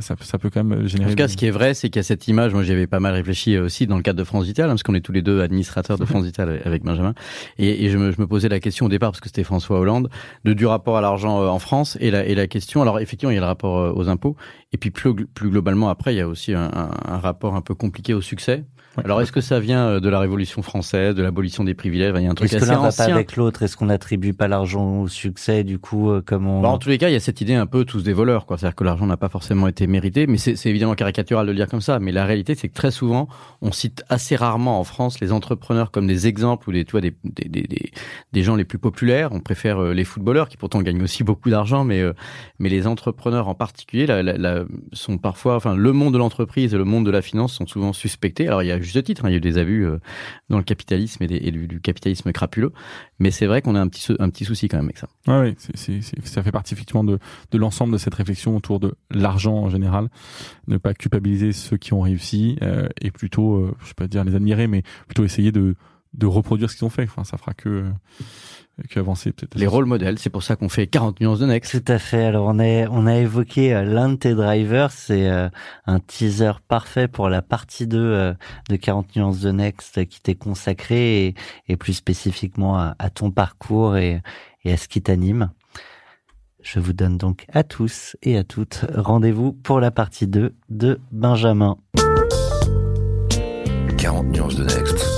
ça, ça, peut quand même générer. En tout cas, ce qui est vrai, c'est qu'il y a cette image. Moi, j'y avais pas mal réfléchi aussi dans le cadre de France Vital, hein, parce qu'on est tous les deux administrateurs de France Vital avec Benjamin. Et, et je, me, je, me, posais la question au départ, parce que c'était François Hollande, de, du rapport à l'argent euh, en France et la, et la question. Alors, effectivement, il y a le rapport euh, aux impôts, et puis plus, plus globalement, après, il y a aussi un, un, un rapport un peu compliqué au succès. Alors, est-ce que ça vient euh, de la Révolution française, de l'abolition des privilèges Il y a un truc est-ce assez que va pas avec l'autre? Est-ce qu'on n'attribue pas l'argent au succès Du coup, euh, comme on... Bah, en tous les cas, il y a cette idée un peu tous des voleurs, quoi. C'est-à-dire que l'argent n'a pas forcément été mérité, mais c'est évidemment caricatural de le dire comme ça. Mais la réalité, c'est que très souvent, on cite assez rarement en France les entrepreneurs comme des exemples ou des, tu vois, des, des, des, des gens les plus populaires. On préfère euh, les footballeurs qui pourtant gagnent aussi beaucoup d'argent, mais mais les entrepreneurs en particulier la, la, sont parfois, enfin, le monde de l'entreprise et le monde de la finance sont souvent suspectés. Alors, il y a juste titre, hein, il y a eu des abus euh, dans le capitalisme et, du, capitalisme crapuleux. Mais c'est vrai qu'on a un petit, souci quand même avec ça. oui, ça fait partie effectivement de, de l'ensemble de cette réflexion autour de l'argent en général. Ne pas culpabiliser ceux qui ont réussi euh, et plutôt, euh, je ne vais pas dire les admirer, mais plutôt essayer de, de reproduire ce qu'ils ont fait. Enfin, ça fera que peut-être. Les rôles modèles, c'est pour ça qu'on fait 40 nuances de Next. Tout à fait. Alors on a on a évoqué euh, l'un de tes drivers, c'est euh, un teaser parfait pour la partie 2 euh, de 40 nuances de Next qui t'est consacré et, et, plus spécifiquement à, ton parcours et, et à ce qui t'anime. Je vous donne donc à tous et à toutes rendez-vous pour la partie 2 de Benjamin. 40 nuances de Next.